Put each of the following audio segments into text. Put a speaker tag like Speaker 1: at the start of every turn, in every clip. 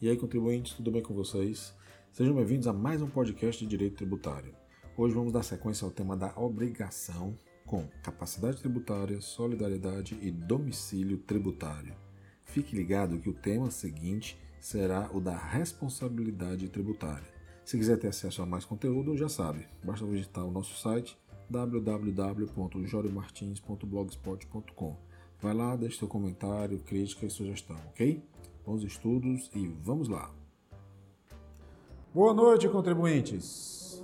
Speaker 1: E aí, contribuintes, tudo bem com vocês? Sejam bem-vindos a mais um podcast de Direito Tributário. Hoje vamos dar sequência ao tema da obrigação com capacidade tributária, solidariedade e domicílio tributário. Fique ligado que o tema seguinte será o da responsabilidade tributária. Se quiser ter acesso a mais conteúdo, já sabe, basta visitar o nosso site www.joriomartins.blogspot.com. Vai lá, deixe seu comentário, crítica e sugestão, ok? Bons estudos e vamos lá! Boa noite, contribuintes!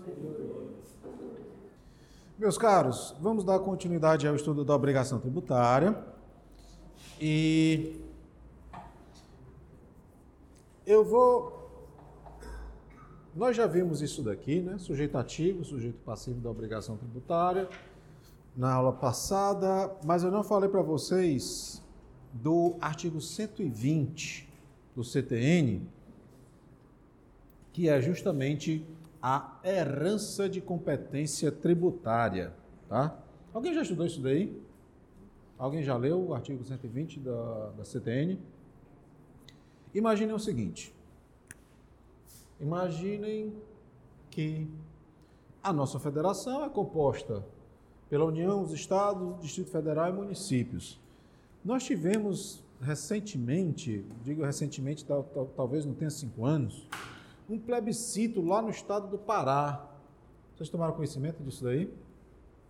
Speaker 1: Meus caros, vamos dar continuidade ao estudo da obrigação tributária e eu vou nós já vimos isso daqui, né? Sujeito ativo, sujeito passivo da obrigação tributária, na aula passada, mas eu não falei para vocês do artigo 120 do CTN, que é justamente a herança de competência tributária, tá? Alguém já estudou isso daí? Alguém já leu o artigo 120 da, da CTN? Imaginem o seguinte: Imaginem que a nossa federação é composta pela União, os estados, Distrito Federal e municípios. Nós tivemos recentemente, digo recentemente, tal, tal, talvez não tenha cinco anos, um plebiscito lá no estado do Pará. Vocês tomaram conhecimento disso daí?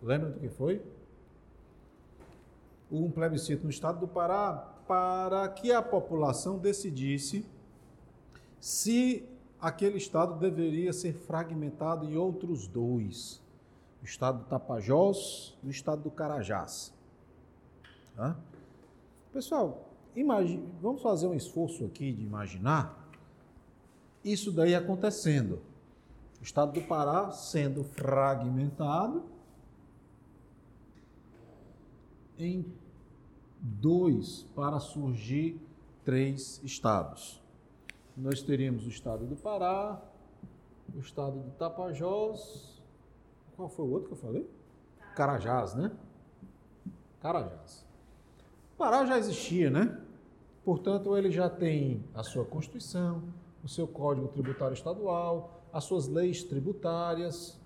Speaker 1: Lembram do que foi? Um plebiscito no estado do Pará para que a população decidisse se aquele estado deveria ser fragmentado em outros dois: o estado do Tapajós e o estado do Carajás. Tá? Pessoal, imagine, vamos fazer um esforço aqui de imaginar isso daí acontecendo. O estado do Pará sendo fragmentado em dois para surgir três estados nós teríamos o estado do Pará, o estado do Tapajós. Qual foi o outro que eu falei? Carajás, né? Carajás. O Pará já existia, né? Portanto, ele já tem a sua Constituição, o seu Código Tributário Estadual, as suas leis tributárias,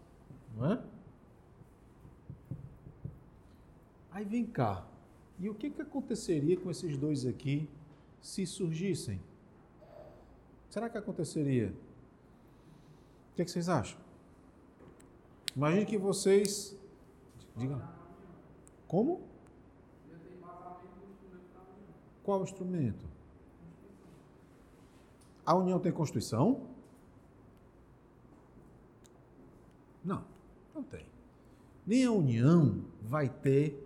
Speaker 1: não é? Aí vem cá. E o que, que aconteceria com esses dois aqui se surgissem? Será que aconteceria? O que, é que vocês acham? Imagine que vocês. Digam. Como? Qual instrumento? A União tem Constituição? Não, não tem. Nem a União vai ter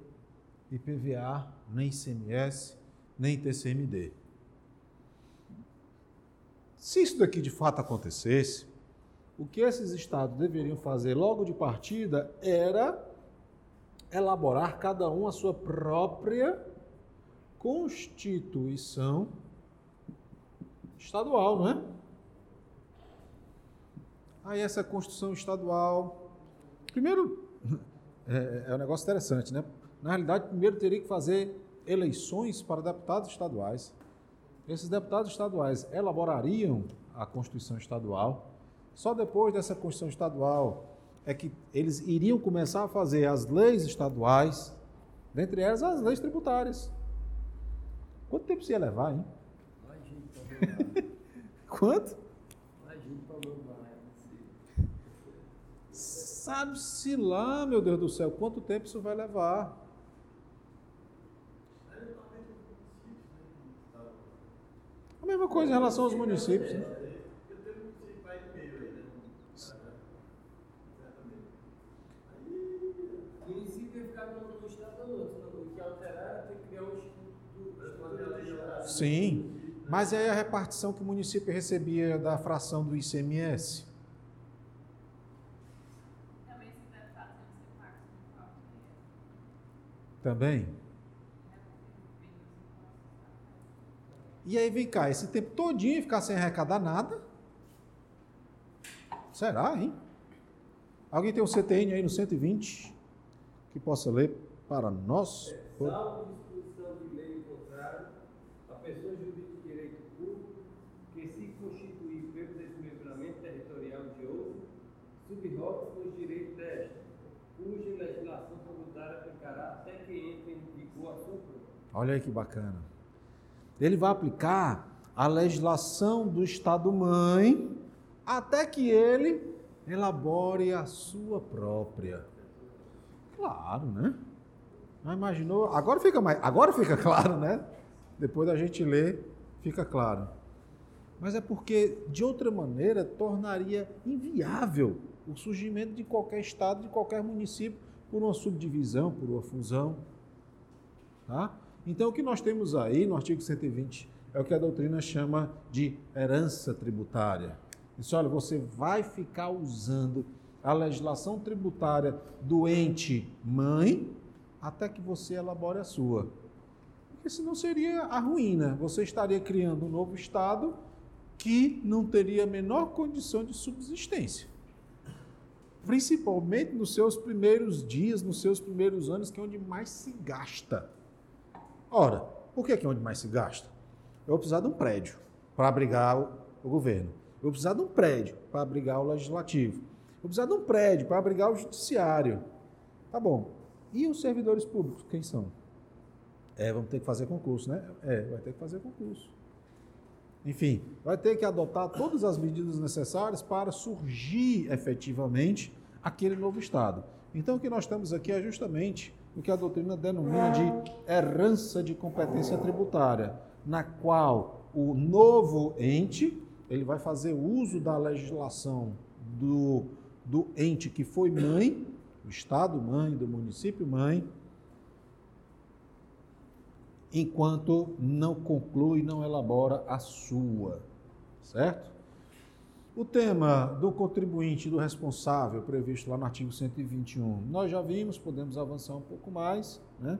Speaker 1: IPVA, nem ICMS, nem TCMD. Se isso daqui de fato acontecesse, o que esses estados deveriam fazer logo de partida era elaborar cada um a sua própria constituição estadual, não é? Aí essa constituição estadual, primeiro é, é um negócio interessante, né? Na realidade, primeiro teria que fazer eleições para deputados estaduais. Esses deputados estaduais elaborariam a Constituição Estadual. Só depois dessa Constituição Estadual é que eles iriam começar a fazer as leis estaduais, dentre elas as leis tributárias. Quanto tempo se ia levar, hein? Quanto? Sabe-se lá, meu Deus do céu, quanto tempo isso vai levar? A mesma coisa em relação aos municípios. Né? Sim, mas é a repartição que o município recebia da fração do ICMS. Também? E aí vem cá, esse tempo todinho ficar sem arrecadar nada? Será, hein? Alguém tem um CTN aí no 120 que possa ler para nós?
Speaker 2: É, salvo disposição de lei contrária, a pessoa jurídica de direito público que se que entre em vigor a sua
Speaker 1: Olha aí que bacana. Ele vai aplicar a legislação do Estado-mãe até que ele elabore a sua própria. Claro, né? Não imaginou? Agora fica mais, agora fica claro, né? Depois da gente ler, fica claro. Mas é porque de outra maneira tornaria inviável o surgimento de qualquer estado, de qualquer município por uma subdivisão, por uma fusão, tá? Então o que nós temos aí no artigo 120 é o que a doutrina chama de herança tributária. Isso, olha, você vai ficar usando a legislação tributária do ente mãe até que você elabore a sua. Porque senão seria a ruína. Você estaria criando um novo Estado que não teria a menor condição de subsistência. Principalmente nos seus primeiros dias, nos seus primeiros anos, que é onde mais se gasta. Ora, por que é onde mais se gasta? Eu vou precisar de um prédio para abrigar o, o governo. Eu vou precisar de um prédio para abrigar o legislativo. Eu vou precisar de um prédio para abrigar o judiciário. Tá bom. E os servidores públicos, quem são? É, vamos ter que fazer concurso, né? É, vai ter que fazer concurso. Enfim, vai ter que adotar todas as medidas necessárias para surgir efetivamente aquele novo Estado. Então, o que nós temos aqui é justamente o que a doutrina denomina de herança de competência tributária, na qual o novo ente ele vai fazer uso da legislação do, do ente que foi mãe, do Estado mãe, do município mãe, enquanto não conclui, não elabora a sua, certo? O tema do contribuinte do responsável, previsto lá no artigo 121, nós já vimos, podemos avançar um pouco mais, né?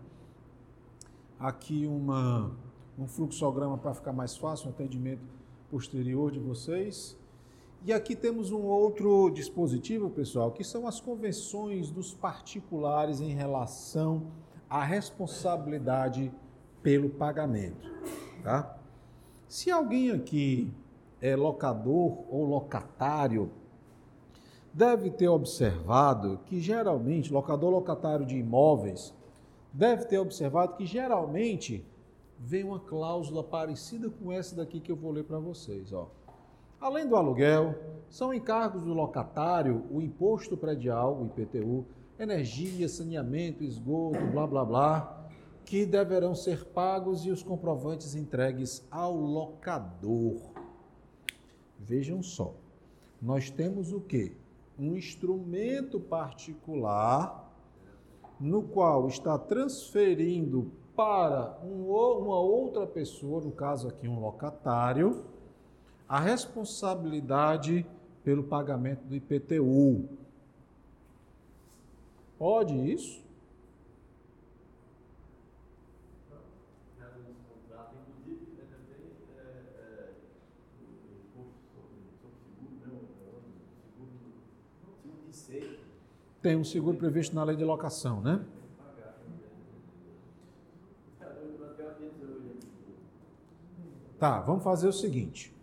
Speaker 1: Aqui uma, um fluxograma para ficar mais fácil, um atendimento posterior de vocês. E aqui temos um outro dispositivo, pessoal, que são as convenções dos particulares em relação à responsabilidade pelo pagamento, tá? Se alguém aqui é locador ou locatário, deve ter observado que geralmente, locador locatário de imóveis, deve ter observado que geralmente vem uma cláusula parecida com essa daqui que eu vou ler para vocês. Ó. Além do aluguel, são encargos do locatário o imposto predial, o IPTU, energia, saneamento, esgoto, blá blá blá, que deverão ser pagos e os comprovantes entregues ao locador. Vejam só, nós temos o que? Um instrumento particular no qual está transferindo para um, uma outra pessoa, no caso aqui um locatário, a responsabilidade pelo pagamento do IPTU. Pode isso? Tem um seguro previsto na lei de locação, né? Tá, vamos fazer o seguinte.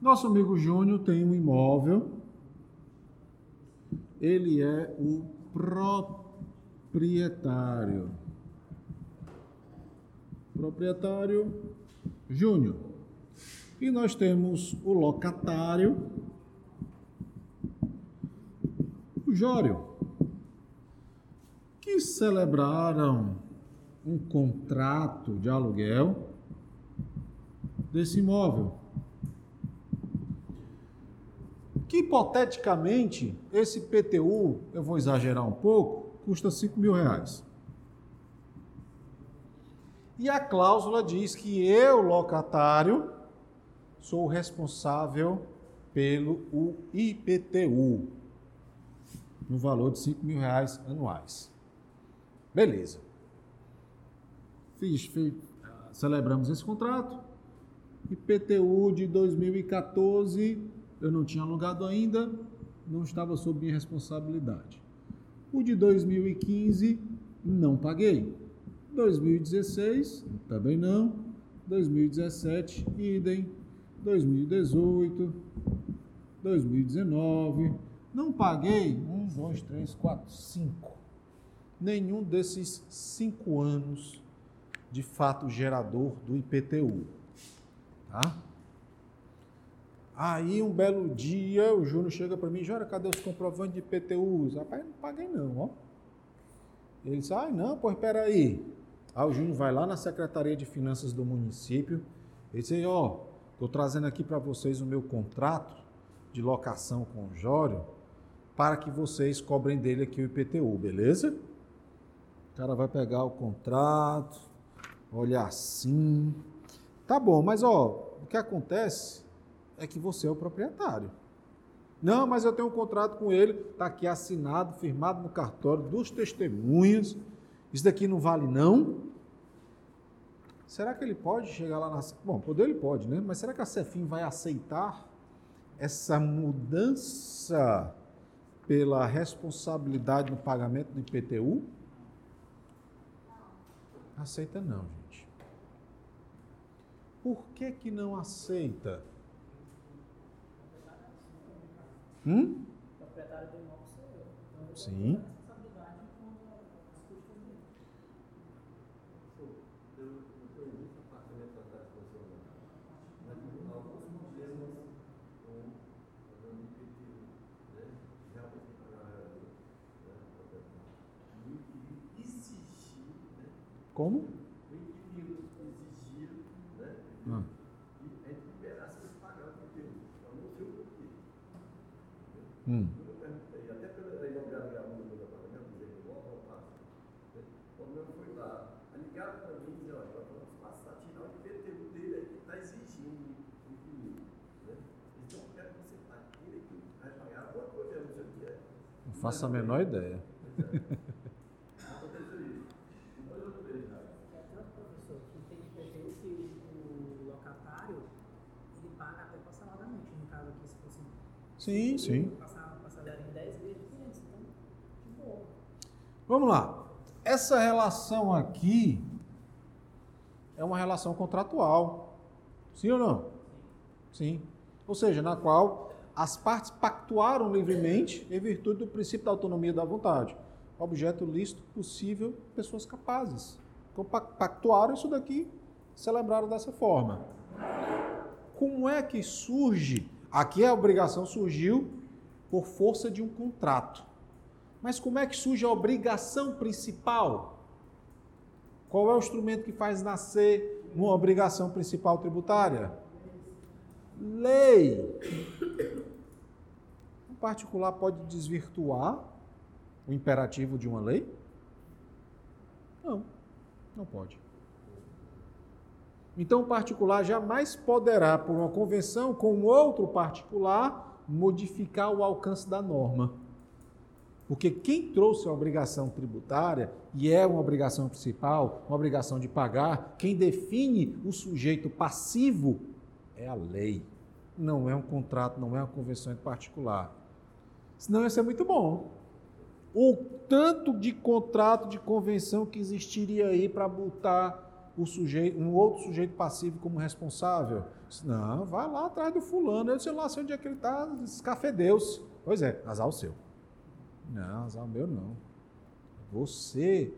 Speaker 1: Nosso amigo Júnior tem um imóvel. Ele é o proprietário. Proprietário Júnior. E nós temos o locatário, o Jório, que celebraram um contrato de aluguel desse imóvel. Que hipoteticamente esse PTU, eu vou exagerar um pouco, custa 5 mil reais. E a cláusula diz que eu, locatário, sou responsável pelo IPTU, no valor de 5 mil reais anuais. Beleza. Fiz, fiz, celebramos esse contrato. IPTU de 2014, eu não tinha alugado ainda, não estava sob minha responsabilidade. O de 2015, não paguei. 2016, também não. 2017, idem. 2018, 2019, não paguei. Um, dois, três, quatro, cinco. nenhum desses cinco anos de fato gerador do IPTU. Tá? Aí um belo dia o Júnior chega para mim, Jora, cadê os comprovantes de IPTU? Rapaz, não paguei não, ó. Ele diz, ah, não, pois espera aí. Aí o Júnior vai lá na Secretaria de Finanças do município, ele diz, ó, estou trazendo aqui para vocês o meu contrato de locação com o Jório, para que vocês cobrem dele aqui o IPTU, beleza? O cara vai pegar o contrato, olhar assim. Tá bom, mas ó, o que acontece é que você é o proprietário. Não, mas eu tenho um contrato com ele, está aqui assinado, firmado no cartório dos testemunhas. Isso daqui não vale não? Será que ele pode chegar lá na. Bom, poder ele pode, né? Mas será que a Cefim vai aceitar essa mudança pela responsabilidade no pagamento do IPTU? Aceita não, gente. Por que que não aceita? Hum? O proprietário do imóvel sou eu. Então, eu Sim. Como? Ah. Hum. Eu perguntei, até pela imobiliária que aluga meu apartamento, dizer que logo não passa. Quando eu fui lá, ligaram para mim e disseram, olha, vamos passar, tirar o IPTU dele está exigindo. Né? Então eu quero que você pague ele vai pagar alguma coisa, eu não sei o que é. Não faço a menor ideia. Aconteceu isso. Depois eu vejo. É tanto, professor, que tem IPTU que o locatário ele paga até parceladamente, no caso aqui, se fosse. Sim, sim. Vamos lá. Essa relação aqui é uma relação contratual. Sim ou não? Sim. Ou seja, na qual as partes pactuaram livremente em virtude do princípio da autonomia da vontade. Objeto lícito possível, pessoas capazes. Então, pactuaram isso daqui, celebraram dessa forma. Como é que surge? Aqui a obrigação surgiu por força de um contrato. Mas como é que surge a obrigação principal? Qual é o instrumento que faz nascer uma obrigação principal tributária? Lei. O particular pode desvirtuar o imperativo de uma lei? Não, não pode. Então, o particular jamais poderá, por uma convenção com outro particular, modificar o alcance da norma. Porque quem trouxe a obrigação tributária, e é uma obrigação principal, uma obrigação de pagar, quem define o sujeito passivo é a lei. Não é um contrato, não é uma convenção em particular. Senão ia ser muito bom. O tanto de contrato, de convenção que existiria aí para botar sujeito, um outro sujeito passivo como responsável. Não, vai lá atrás do fulano, eu sei lá sei onde é que ele está, escafedeu-se. Pois é, azar o seu. Não, azar o meu não. Você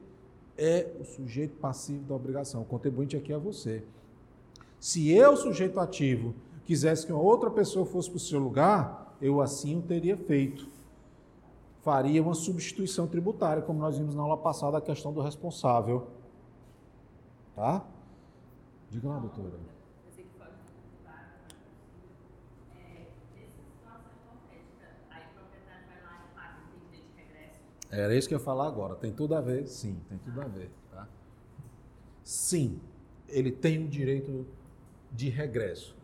Speaker 1: é o sujeito passivo da obrigação. O contribuinte aqui é você. Se eu, sujeito ativo, quisesse que uma outra pessoa fosse para o seu lugar, eu assim o teria feito. Faria uma substituição tributária, como nós vimos na aula passada, a questão do responsável. Tá? Diga lá, doutora. Era isso que eu ia falar agora. Tem tudo a ver? Sim, tem tudo a ver. Tá? Sim, ele tem o direito de regresso.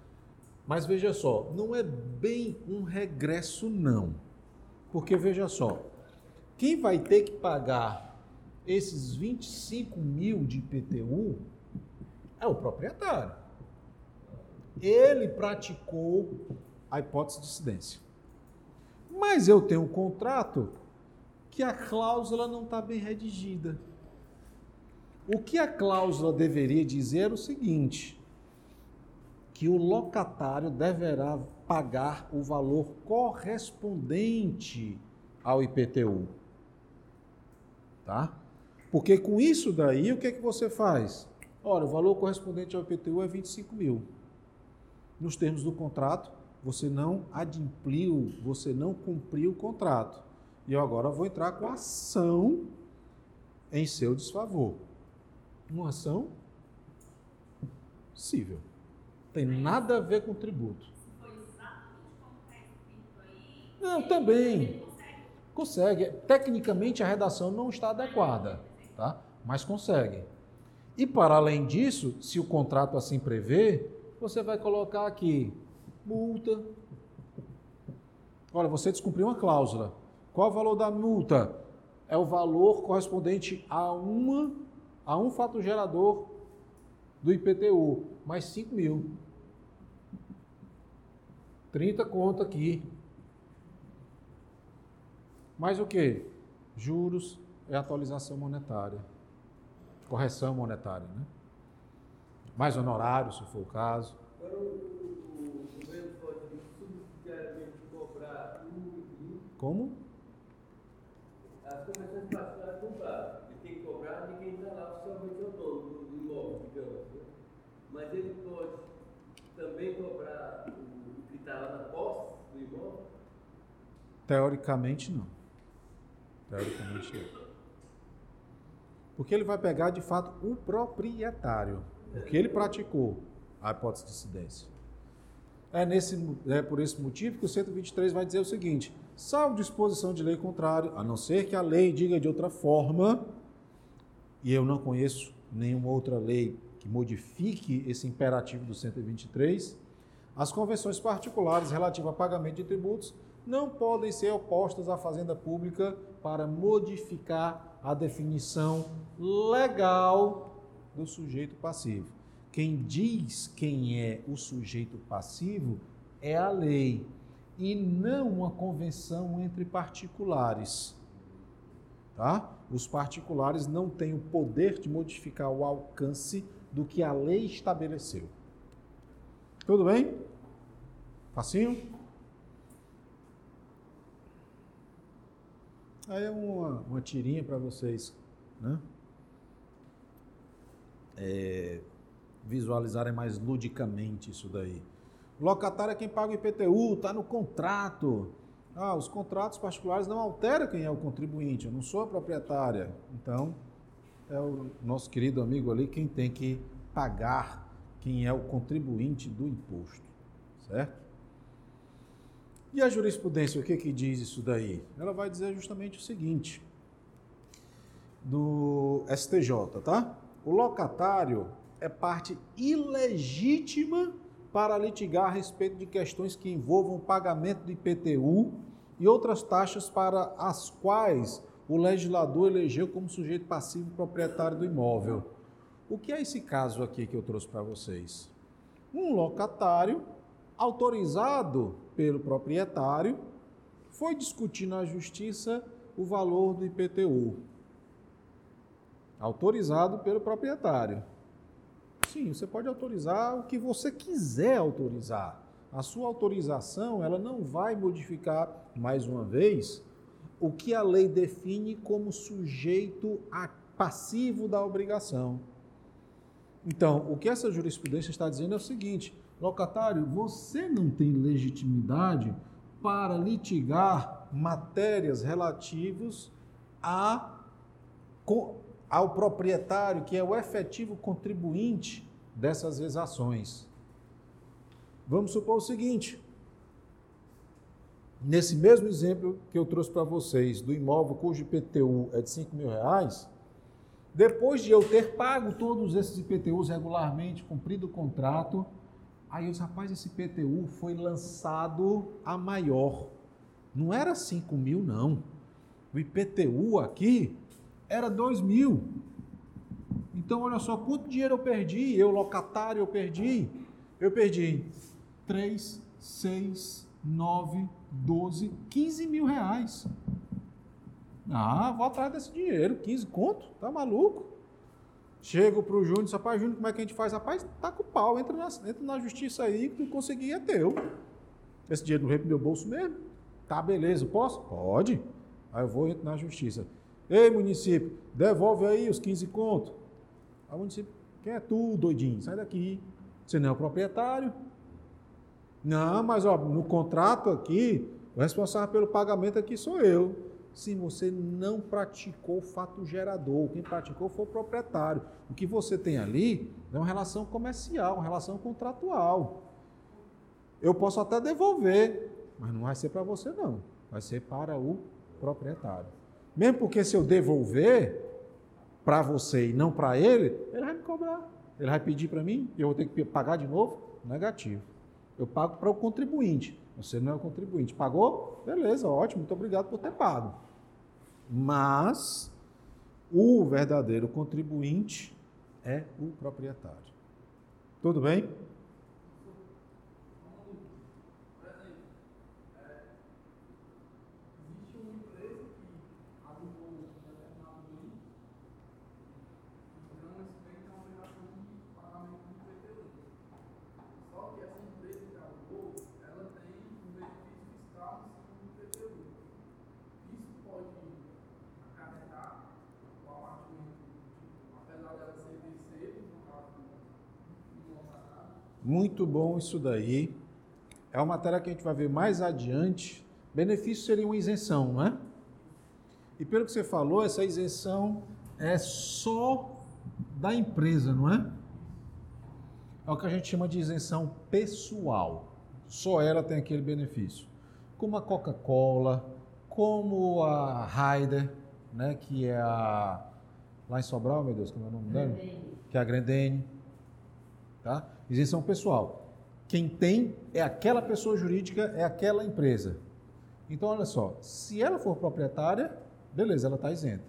Speaker 1: Mas veja só, não é bem um regresso, não. Porque veja só, quem vai ter que pagar esses 25 mil de IPTU é o proprietário. Ele praticou a hipótese de incidência. Mas eu tenho um contrato que a cláusula não está bem redigida. O que a cláusula deveria dizer é o seguinte: que o locatário deverá pagar o valor correspondente ao IPTU. Tá? Porque com isso daí, o que, é que você faz? Olha, o valor correspondente ao IPTU é 25 mil. Nos termos do contrato, você não adimpliu, você não cumpriu o contrato. E eu agora vou entrar com ação em seu desfavor. Uma ação cível. Tem nada a ver com tributo. Não, também. Consegue. Tecnicamente a redação não está adequada, tá? Mas consegue. E para além disso, se o contrato assim prevê, você vai colocar aqui multa. Olha, você descumpriu uma cláusula. Qual o valor da multa? É o valor correspondente a uma a um fato gerador do IPTU, mais 5 mil. 30 conta aqui. Mais o que? Juros é atualização monetária. Correção monetária, né? Mais honorário, se for o caso.
Speaker 2: Agora o, governo pode subsidiariamente cobrar
Speaker 1: Como?
Speaker 2: As convenções particulares compraram. Ele tem que cobrar de quem está lá oficialmente autônomo do imóvel, digamos. Né? Mas ele pode também cobrar o que está lá na posse do imóvel?
Speaker 1: Teoricamente não. Teoricamente não. Porque ele vai pegar de fato o proprietário, o que ele praticou, a hipótese de incidência. É, nesse, é por esse motivo que o 123 vai dizer o seguinte: salvo disposição de lei contrária, a não ser que a lei diga de outra forma, e eu não conheço nenhuma outra lei que modifique esse imperativo do 123, as convenções particulares relativas a pagamento de tributos não podem ser opostas à fazenda pública para modificar a definição legal do sujeito passivo. Quem diz quem é o sujeito passivo é a lei e não uma convenção entre particulares. Tá? Os particulares não têm o poder de modificar o alcance do que a lei estabeleceu. Tudo bem? Facinho? Aí é uma, uma tirinha para vocês né? É, visualizarem mais ludicamente isso daí. Locatário é quem paga o IPTU, está no contrato. Ah, os contratos particulares não alteram quem é o contribuinte, eu não sou a proprietária. Então, é o nosso querido amigo ali quem tem que pagar quem é o contribuinte do imposto, certo? E a jurisprudência, o que, que diz isso daí? Ela vai dizer justamente o seguinte, do STJ, tá? O locatário é parte ilegítima para litigar a respeito de questões que envolvam pagamento do IPTU e outras taxas para as quais o legislador elegeu como sujeito passivo proprietário do imóvel. O que é esse caso aqui que eu trouxe para vocês? Um locatário autorizado pelo proprietário foi discutir na justiça o valor do IPTU. Autorizado pelo proprietário. Sim, você pode autorizar o que você quiser autorizar. A sua autorização, ela não vai modificar, mais uma vez, o que a lei define como sujeito passivo da obrigação. Então, o que essa jurisprudência está dizendo é o seguinte: locatário, você não tem legitimidade para litigar matérias relativas a ao proprietário, que é o efetivo contribuinte dessas exações. Vamos supor o seguinte: nesse mesmo exemplo que eu trouxe para vocês, do imóvel cujo IPTU é de 5 mil reais, depois de eu ter pago todos esses IPTUs regularmente, cumprido o contrato, aí disse, rapaz, esse IPTU foi lançado a maior. Não era 5 mil, não. O IPTU aqui era 2 mil. Então, olha só, quanto dinheiro eu perdi? Eu, locatário, eu perdi? Eu perdi 3, 6, 9, 12, 15 mil reais. Ah, vou atrás desse dinheiro, 15 conto, tá maluco? Chego pro Júnior e disse, rapaz, Júnior, como é que a gente faz? Rapaz, tá com o pau, entra na, entra na justiça aí, que tu conseguir é teu. Esse dinheiro não veio pro meu bolso mesmo? Tá, beleza, posso? Pode. Aí eu vou, entro na justiça. Ei, município, devolve aí os 15 contos. Aí o município, quem é tu, doidinho? Sai daqui. Você não é o proprietário. Não, mas ó, no contrato aqui, o responsável pelo pagamento aqui sou eu. Sim, você não praticou o fato gerador. Quem praticou foi o proprietário. O que você tem ali é uma relação comercial, uma relação contratual. Eu posso até devolver, mas não vai ser para você, não. Vai ser para o proprietário. Mesmo porque se eu devolver para você e não para ele, ele vai me cobrar. Ele vai pedir para mim e eu vou ter que pagar de novo? Negativo. Eu pago para o contribuinte. Você não é o contribuinte. Pagou? Beleza, ótimo, muito obrigado por ter pago. Mas o verdadeiro contribuinte é o proprietário. Tudo bem? Muito bom isso daí. É uma matéria que a gente vai ver mais adiante. Benefício seria uma isenção, não é? E pelo que você falou, essa isenção é só da empresa, não é? É o que a gente chama de isenção pessoal. Só ela tem aquele benefício. Como a Coca-Cola, como a Ryder, né, que é a lá em Sobral, meu Deus, como é o nome dela? Que é a Grendene, tá? Isenção pessoal. Quem tem é aquela pessoa jurídica, é aquela empresa. Então, olha só, se ela for proprietária, beleza, ela está isenta.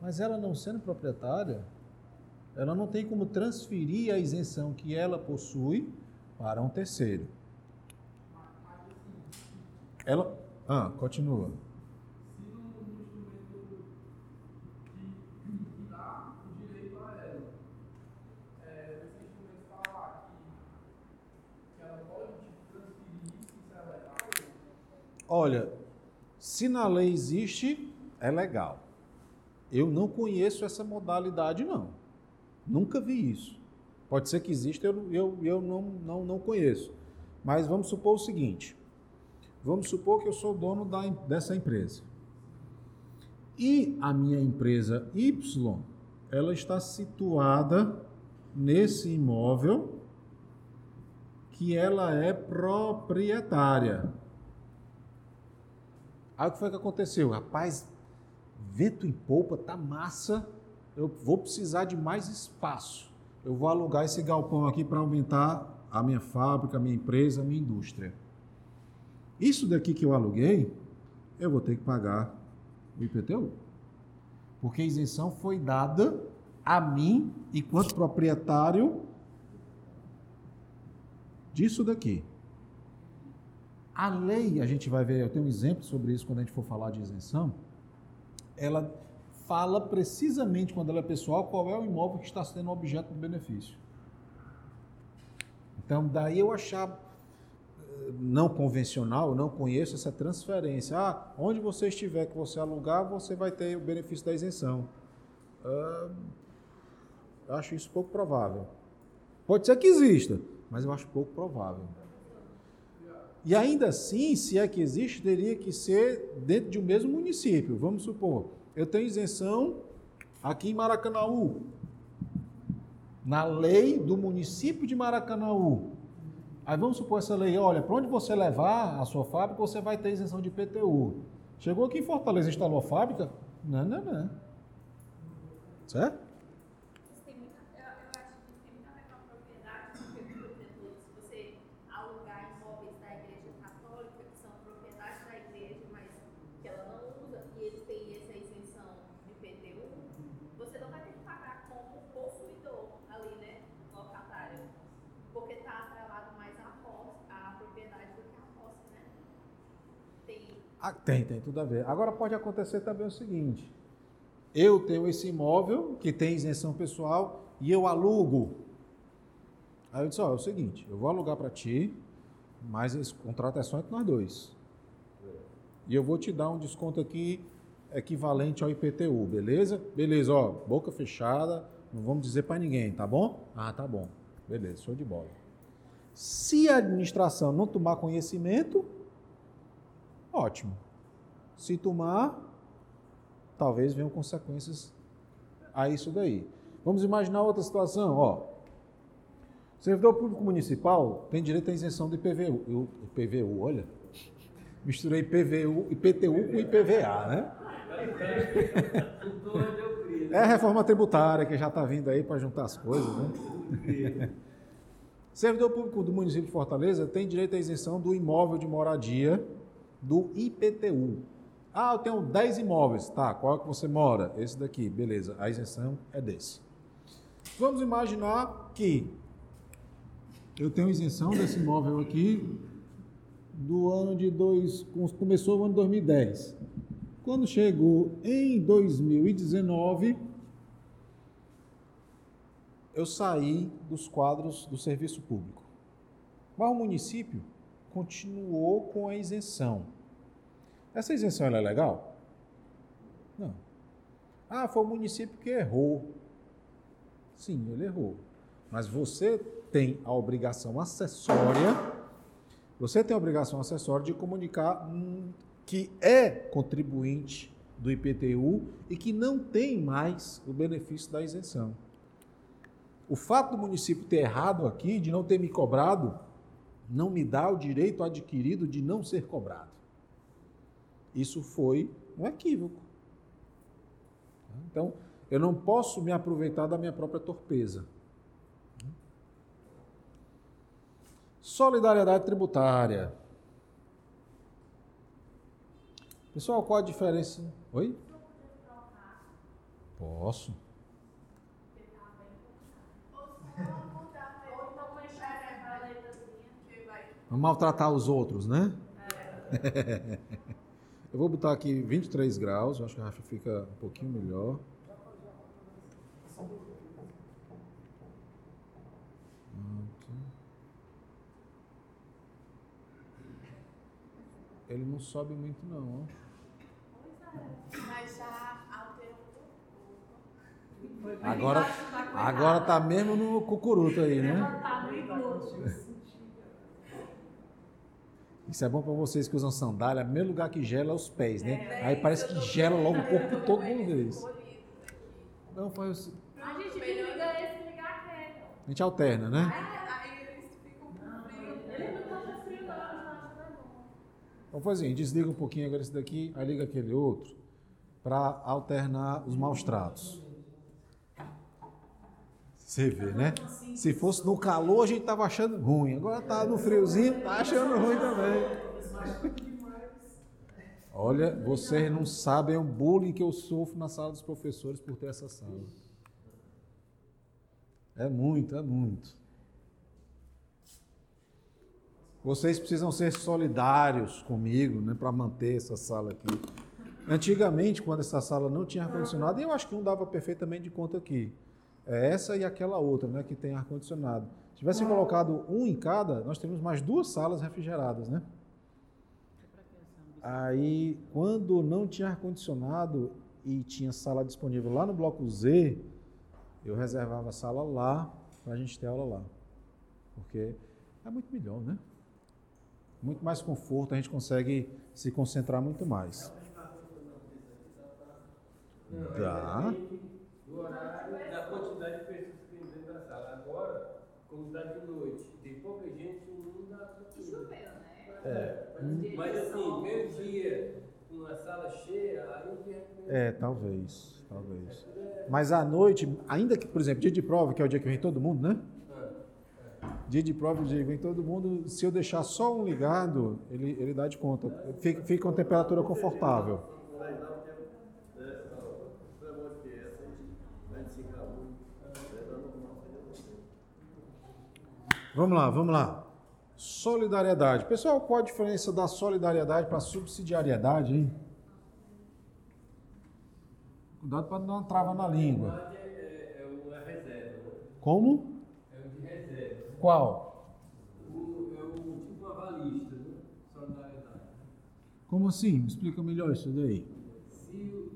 Speaker 1: Mas ela não sendo proprietária, ela não tem como transferir a isenção que ela possui para um terceiro. Ela. Ah, continua. Olha, se na lei existe, é legal. Eu não conheço essa modalidade, não. Nunca vi isso. Pode ser que exista, eu, eu, eu não, não, não conheço. Mas vamos supor o seguinte: vamos supor que eu sou dono da, dessa empresa. E a minha empresa Y, ela está situada nesse imóvel que ela é proprietária. Aí o que foi que aconteceu? Rapaz, vento em polpa, tá massa. Eu vou precisar de mais espaço. Eu vou alugar esse galpão aqui para aumentar a minha fábrica, a minha empresa, a minha indústria. Isso daqui que eu aluguei, eu vou ter que pagar o IPTU. Porque a isenção foi dada a mim, enquanto proprietário disso daqui. A lei, a gente vai ver, eu tenho um exemplo sobre isso quando a gente for falar de isenção, ela fala precisamente, quando ela é pessoal, qual é o imóvel que está sendo objeto do benefício. Então, daí eu achar eh, não convencional, eu não conheço essa transferência. Ah, onde você estiver que você alugar, você vai ter o benefício da isenção. Ah, acho isso pouco provável. Pode ser que exista, mas eu acho pouco provável. E ainda assim, se é que existe, teria que ser dentro de um mesmo município. Vamos supor, eu tenho isenção aqui em Maracanaú. Na lei do município de Maracanaú. Aí vamos supor essa lei, olha, para onde você levar a sua fábrica, você vai ter isenção de PTU. Chegou aqui em Fortaleza, instalou a fábrica? Não, não, não. Certo? Ah, tem, tem tudo a ver. Agora pode acontecer também o seguinte: eu tenho esse imóvel que tem isenção pessoal e eu alugo. Aí eu disse: ó, é o seguinte, eu vou alugar para ti, mas esse contrato é só entre nós dois. E eu vou te dar um desconto aqui equivalente ao IPTU, beleza? Beleza, ó, boca fechada, não vamos dizer para ninguém, tá bom? Ah, tá bom. Beleza, show de bola. Se a administração não tomar conhecimento, ótimo. Se tomar, talvez venham consequências a isso daí. Vamos imaginar outra situação, ó. Servidor público municipal tem direito à isenção do IPVU. IPVU, olha. Misturei IPVU, IPTU com IPVA, né? É a reforma tributária que já está vindo aí para juntar as coisas, né? Servidor público do município de Fortaleza tem direito à isenção do imóvel de moradia do IPTU. Ah, eu tenho 10 imóveis. Tá, qual é que você mora? Esse daqui, beleza. A isenção é desse. Vamos imaginar que eu tenho isenção desse imóvel aqui do ano de dois, começou o ano 2010. Quando chegou em 2019, eu saí dos quadros do serviço público. Mas o município continuou com a isenção. Essa isenção é legal? Não. Ah, foi o município que errou. Sim, ele errou. Mas você tem a obrigação acessória, você tem a obrigação acessória de comunicar hum, que é contribuinte do IPTU e que não tem mais o benefício da isenção. O fato do município ter errado aqui, de não ter me cobrado, não me dá o direito adquirido de não ser cobrado. Isso foi um equívoco. Então, eu não posso me aproveitar da minha própria torpeza. Solidariedade tributária. Pessoal, qual a diferença? Oi? Posso. Maltratar os outros, né? É. eu vou botar aqui 23 graus, acho que a Rafa fica um pouquinho melhor. Ele não sobe muito não, ó. Mas já alterou. Agora, agora tá mesmo no cucuruto aí, né? Isso é bom para vocês que usam sandália. O primeiro lugar que gela é os pés, né? É, aí parece que gela logo o corpo todo mundo deles. Não, faz A gente liga esse ligar aquele. A gente alterna, né? Não tá não. Vamos fazer assim, desliga um pouquinho agora esse daqui, aí liga aquele outro, para alternar os maus tratos. Você vê, né? Se fosse no calor, a gente tava achando ruim. Agora tá no friozinho, tá achando ruim também. Olha, vocês não sabem o bullying que eu sofro na sala dos professores por ter essa sala. É muito, é muito. Vocês precisam ser solidários comigo, né, para manter essa sala aqui. Antigamente, quando essa sala não tinha ar-condicionado, eu acho que não dava perfeitamente de conta aqui. É essa e aquela outra, né, que tem ar-condicionado. Se tivessem colocado um em cada, nós teríamos mais duas salas refrigeradas, né? Aí, quando não tinha ar-condicionado e tinha sala disponível lá no bloco Z, eu reservava a sala lá para a gente ter aula lá. Porque é muito melhor, né? Muito mais conforto, a gente consegue se concentrar muito mais. Dá
Speaker 2: do horário da quantidade de pessoas que tem dentro da sala. Agora, como está de noite, tem pouca gente, não dá para choveu, né? É. Mas assim, meio dia, com a sala cheia, aí
Speaker 1: É, talvez, talvez. Mas à noite, ainda que, por exemplo, dia de prova, que é o dia que vem todo mundo, né? Dia de prova, dia que vem todo mundo, se eu deixar só um ligado, ele, ele dá de conta. Fica, fica com temperatura confortável. Vamos lá, vamos lá. Solidariedade. Pessoal, qual a diferença da solidariedade para subsidiariedade, hein? Cuidado para não dar uma trava na língua. Como?
Speaker 2: É o de reserva.
Speaker 1: Qual?
Speaker 2: É o tipo avalista, né? Solidariedade.
Speaker 1: Como assim? Me explica melhor isso daí.
Speaker 2: Se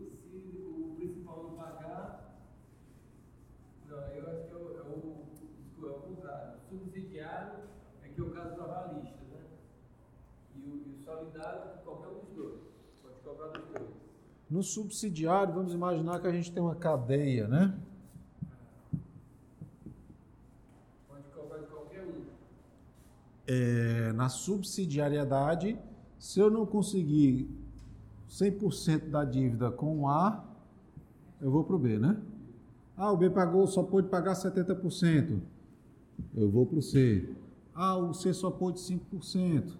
Speaker 1: No subsidiário, vamos imaginar que a gente tem uma cadeia, né?
Speaker 2: Pode cobrar de qualquer um.
Speaker 1: É, na subsidiariedade, se eu não conseguir 100% da dívida com o A, eu vou para o B, né? Ah, o B pagou, só pôde pagar 70%. Eu vou para o C. Ah, o C só pôde 5%.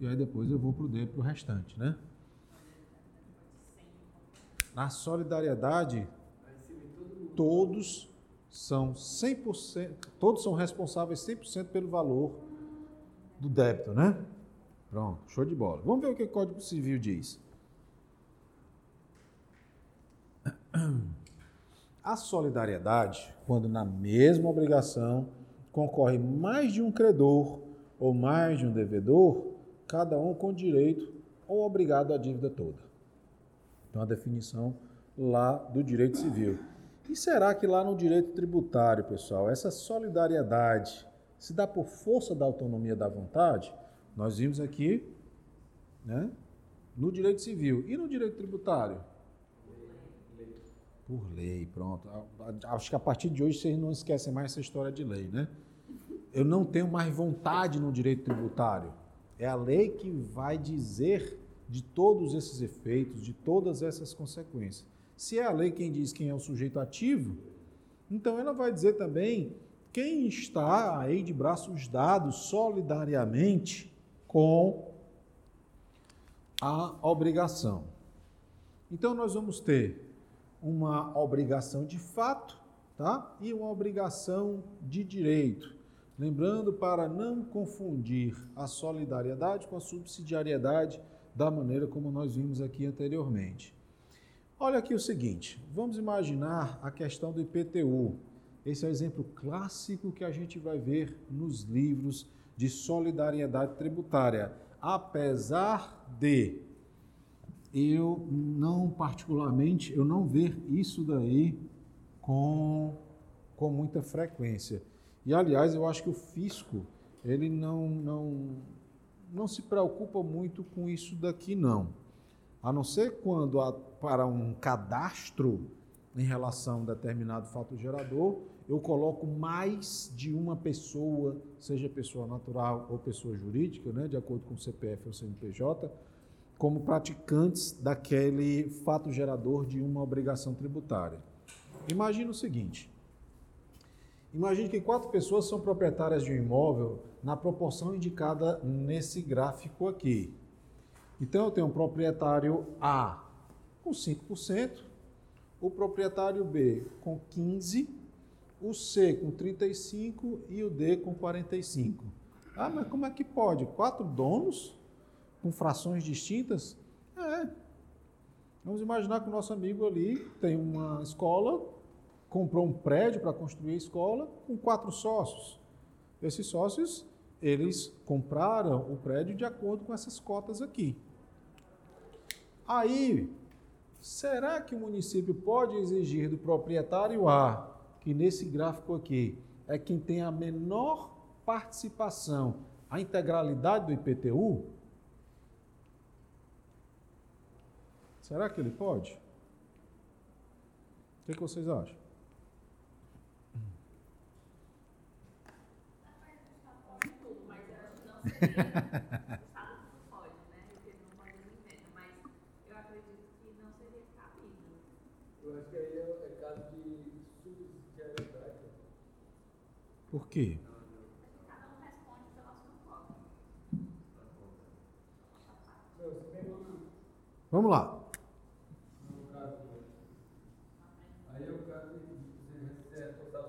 Speaker 1: E aí depois eu vou para o D, para o restante, né? Na solidariedade, todos são 100%, todos são responsáveis 100% pelo valor do débito, né? Pronto, show de bola. Vamos ver o que o Código Civil diz. A solidariedade, quando na mesma obrigação concorre mais de um credor ou mais de um devedor, cada um com direito ou obrigado à dívida toda. Então, a definição lá do direito civil. E será que lá no direito tributário, pessoal, essa solidariedade se dá por força da autonomia da vontade? Nós vimos aqui, né, no direito civil e no direito tributário. Por lei, pronto. Acho que a partir de hoje vocês não esquecem mais essa história de lei, né? Eu não tenho mais vontade no direito tributário. É a lei que vai dizer de todos esses efeitos, de todas essas consequências. Se é a lei quem diz quem é o sujeito ativo, então ela vai dizer também quem está aí de braços dados solidariamente com a obrigação. Então nós vamos ter uma obrigação de fato, tá? E uma obrigação de direito. Lembrando para não confundir a solidariedade com a subsidiariedade da maneira como nós vimos aqui anteriormente. Olha aqui o seguinte, vamos imaginar a questão do IPTU. Esse é o exemplo clássico que a gente vai ver nos livros de solidariedade tributária. Apesar de eu não particularmente, eu não ver isso daí com, com muita frequência. E aliás, eu acho que o fisco, ele não, não, não se preocupa muito com isso daqui não. A não ser quando há, para um cadastro em relação a determinado fato gerador, eu coloco mais de uma pessoa, seja pessoa natural ou pessoa jurídica, né, de acordo com o CPF ou CNPJ, como praticantes daquele fato gerador de uma obrigação tributária. Imagina o seguinte: Imagine que quatro pessoas são proprietárias de um imóvel na proporção indicada nesse gráfico aqui. Então eu tenho um proprietário A com 5%, o proprietário B com 15%, o C com 35% e o D com 45%. Ah, mas como é que pode? Quatro donos com frações distintas? É. Vamos imaginar que o nosso amigo ali tem uma escola comprou um prédio para construir a escola com quatro sócios. Esses sócios, eles compraram o prédio de acordo com essas cotas aqui. Aí, será que o município pode exigir do proprietário A, que nesse gráfico aqui é quem tem a menor participação, a integralidade do IPTU? Será que ele pode? O que, que vocês acham?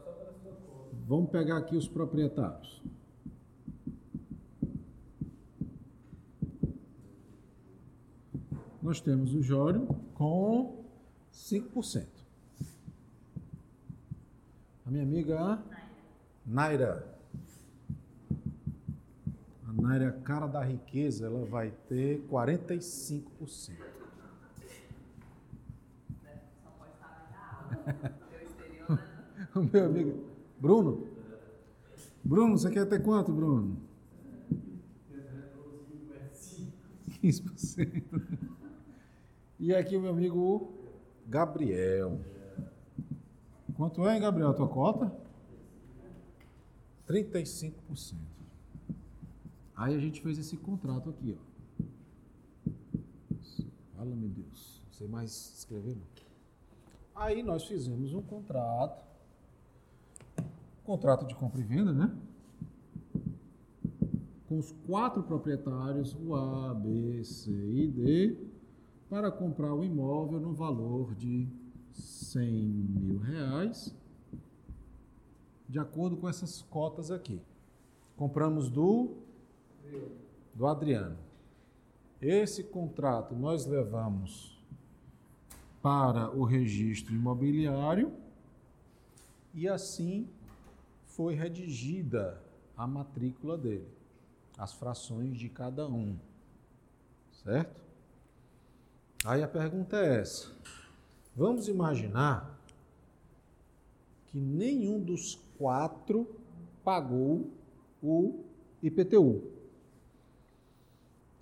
Speaker 2: Só pela sua conta.
Speaker 1: Vamos pegar aqui os proprietários. Nós temos o Jório com 5%. A minha amiga Naira. A Naira, cara da riqueza, ela vai ter 45%.
Speaker 3: Né? Só pode estar na aula. Eu exterior, né?
Speaker 1: O meu amigo Bruno. Bruno, você quer ter quanto, Bruno? 15%. E aqui o meu amigo Gabriel. Quanto é, hein, Gabriel, a tua cota? 35%. Aí a gente fez esse contrato aqui, ó. Fala, meu Deus. Não sei mais escrever, não. Aí nós fizemos um contrato. Contrato de compra e venda, né? Com os quatro proprietários, o A, B, C e D, para comprar o imóvel no valor de 100 mil reais, de acordo com essas cotas aqui. Compramos do, do Adriano. Esse contrato nós levamos para o registro imobiliário e assim foi redigida a matrícula dele, as frações de cada um. Certo? Aí a pergunta é essa: vamos imaginar que nenhum dos quatro pagou o IPTU.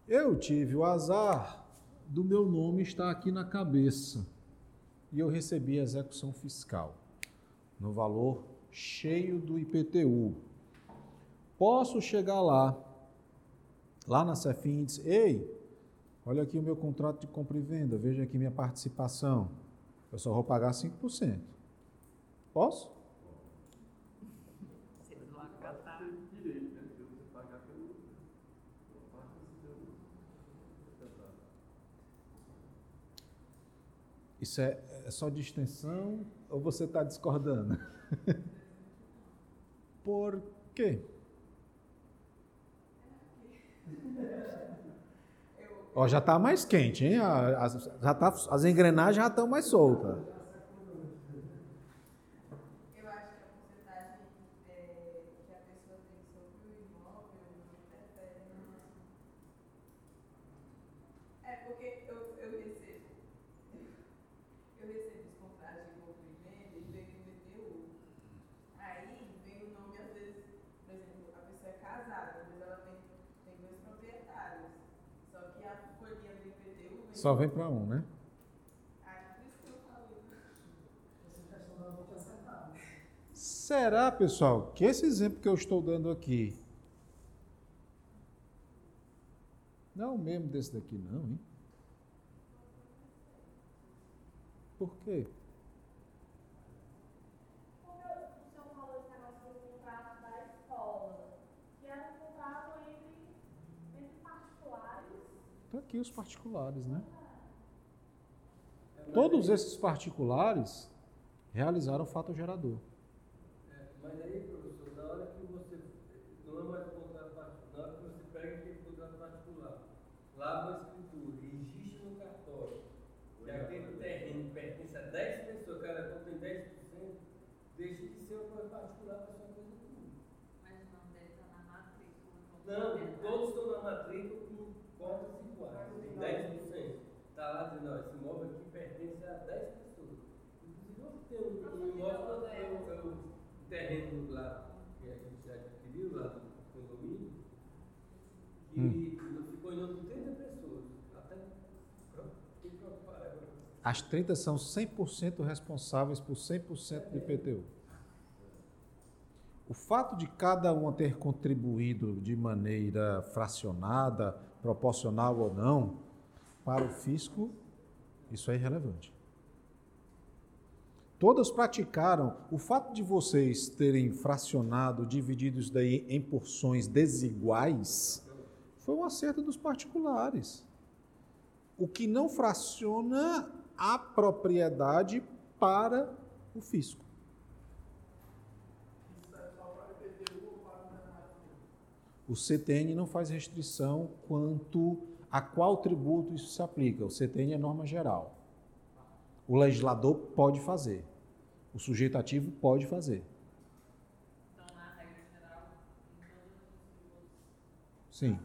Speaker 1: Eu tive o azar do meu nome estar aqui na cabeça e eu recebi a execução fiscal no valor cheio do IPTU. Posso chegar lá, lá na dizer, ei, olha aqui o meu contrato de compra e venda, veja aqui minha participação. Eu só vou pagar 5%. Posso? Isso é, é só de extensão ou você está discordando? Por quê? Ó, já está mais quente, hein? As, já tá, as engrenagens já estão mais soltas. Só vem para um, né? Será, pessoal, que esse exemplo que eu estou dando aqui não é o mesmo desse daqui, não, hein? Por quê? Aqui os particulares, né? Todos esses particulares realizaram o fato gerador.
Speaker 2: É, mas aí, professor, na hora que você. Não é mais contrato particular, na hora que você pega aquele contrato particular, lava a escritura e registra no cartório, que aquele terreno pertence a 10 pessoas, cada um tem 10%, deixa de ser uma coisa particular para sua coisa pública.
Speaker 3: Mas o nome dele está na matrícula.
Speaker 2: Não, todos estão na matrícula com cotas tem 10%. Está lá dizendo, ó, esse imóvel aqui pertence a 10 pessoas. Inclusive, eu tenho um, um imóvel, é o terreno lá que a gente já adquiriu, lá do condomínio, que hum. ficou em nome de 30 pessoas. Até
Speaker 1: As 30 são 100% responsáveis por 100% do IPTU. O fato de cada uma ter contribuído de maneira fracionada, proporcional ou não, para o fisco, isso é irrelevante. Todas praticaram. O fato de vocês terem fracionado, dividido isso daí em porções desiguais, foi um acerto dos particulares. O que não fraciona a propriedade para o fisco. O CTN não faz restrição quanto a qual tributo isso se aplica. O CTN é norma geral. O legislador pode fazer. O sujeito ativo pode fazer. Sim.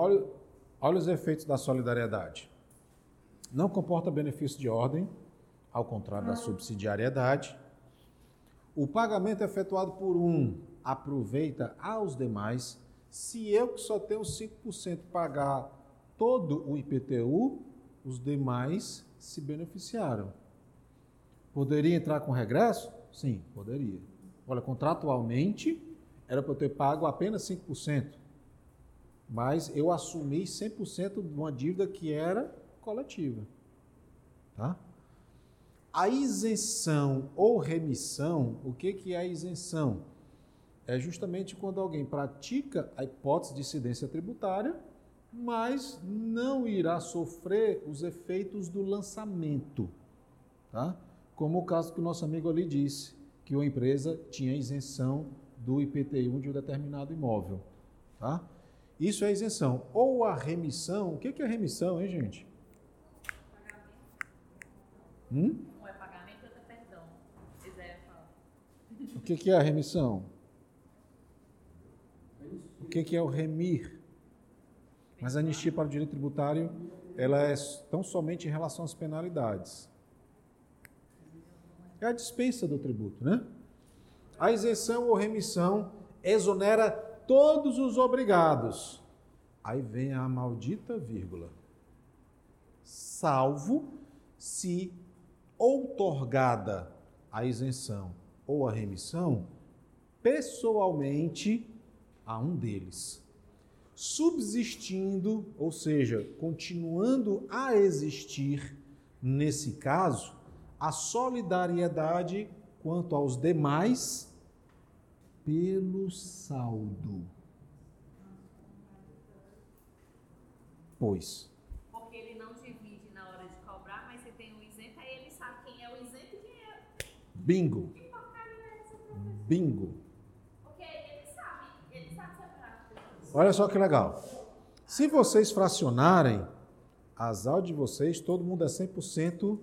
Speaker 1: Olha, olha os efeitos da solidariedade. não comporta benefício de ordem, ao contrário da subsidiariedade. O pagamento efetuado por um aproveita aos demais. Se eu que só tenho 5% pagar todo o IPTU, os demais se beneficiaram. Poderia entrar com regresso? Sim, poderia. Olha, contratualmente era para eu ter pago apenas 5%, mas eu assumi 100% de uma dívida que era coletiva. Tá? A isenção ou remissão, o que, que é a isenção? É justamente quando alguém pratica a hipótese de incidência tributária, mas não irá sofrer os efeitos do lançamento. Tá? Como o caso que o nosso amigo ali disse, que uma empresa tinha isenção do IPTU de um determinado imóvel. Tá? Isso é isenção. Ou a remissão, o que é remissão, hein, gente?
Speaker 3: Hum? Um é pagamento, outro é perdão.
Speaker 1: O que é a remissão? O que é o remir? Mas a anistia para o direito tributário, ela é tão somente em relação às penalidades. É a dispensa do tributo, né? A isenção ou remissão exonera todos os obrigados. Aí vem a maldita vírgula. Salvo se outorgada a isenção ou a remissão pessoalmente a um deles. Subsistindo, ou seja, continuando a existir, nesse caso, a solidariedade quanto aos demais pelo saldo. Pois.
Speaker 3: Porque ele não divide na hora de cobrar, mas se tem um isento, aí ele sabe quem é o isento e quem é.
Speaker 1: Bingo. Bingo.
Speaker 3: Porque ele sabe, ele sabe separar.
Speaker 1: Olha só que legal. Se vocês fracionarem as aulas de vocês, todo mundo é 100%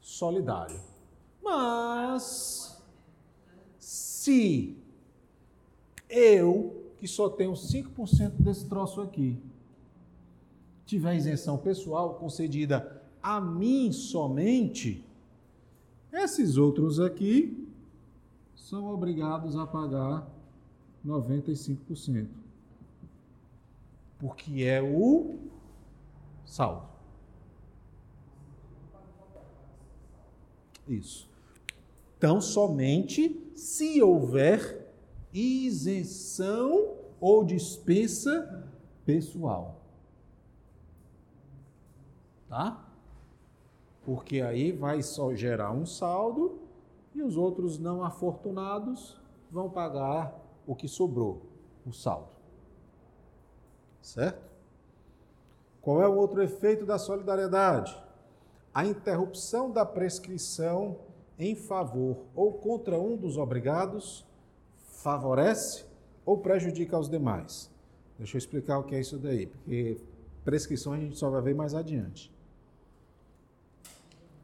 Speaker 1: solidário. Mas se eu, que só tenho 5% desse troço aqui, tiver isenção pessoal concedida a mim somente, esses outros aqui são obrigados a pagar 95%. Porque é o saldo. Isso. Então, somente se houver isenção ou dispensa pessoal. Tá? Porque aí vai só gerar um saldo e os outros não afortunados vão pagar o que sobrou, o saldo. Certo? Qual é o outro efeito da solidariedade? A interrupção da prescrição em favor ou contra um dos obrigados favorece ou prejudica os demais. Deixa eu explicar o que é isso daí, porque prescrição a gente só vai ver mais adiante.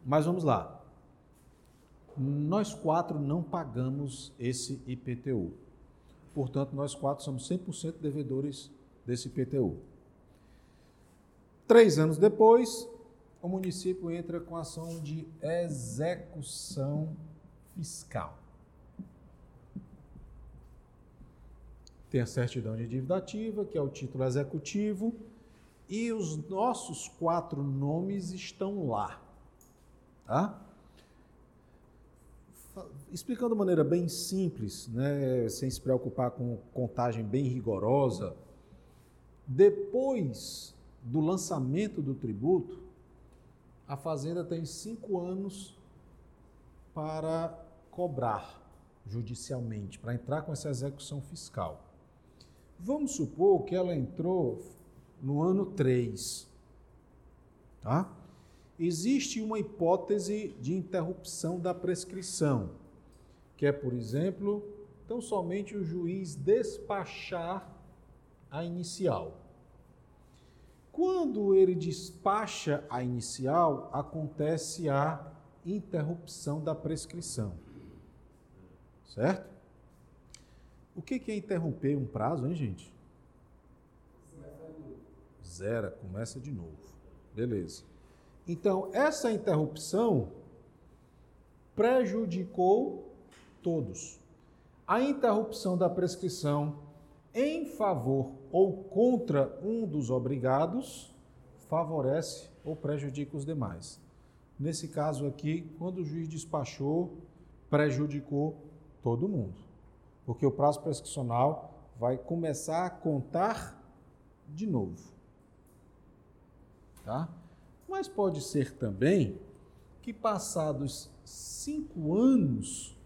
Speaker 1: Mas vamos lá. Nós quatro não pagamos esse IPTU. Portanto, nós quatro somos 100% devedores desse IPTU. Três anos depois, o município entra com ação de execução fiscal. Tem a certidão de dívida ativa, que é o título executivo, e os nossos quatro nomes estão lá. Tá? Explicando de maneira bem simples, né, sem se preocupar com contagem bem rigorosa, depois do lançamento do tributo, a Fazenda tem cinco anos para cobrar judicialmente, para entrar com essa execução fiscal. Vamos supor que ela entrou no ano 3. Tá? Existe uma hipótese de interrupção da prescrição, que é, por exemplo, tão somente o juiz despachar a inicial. Quando ele despacha a inicial, acontece a interrupção da prescrição. Certo? O que é interromper um prazo, hein, gente? Zera, começa de novo. Beleza. Então, essa interrupção prejudicou todos. A interrupção da prescrição em favor ou contra um dos obrigados favorece ou prejudica os demais. Nesse caso aqui, quando o juiz despachou, prejudicou todo mundo. Porque o prazo prescricional vai começar a contar de novo. Tá? Mas pode ser também que passados cinco anos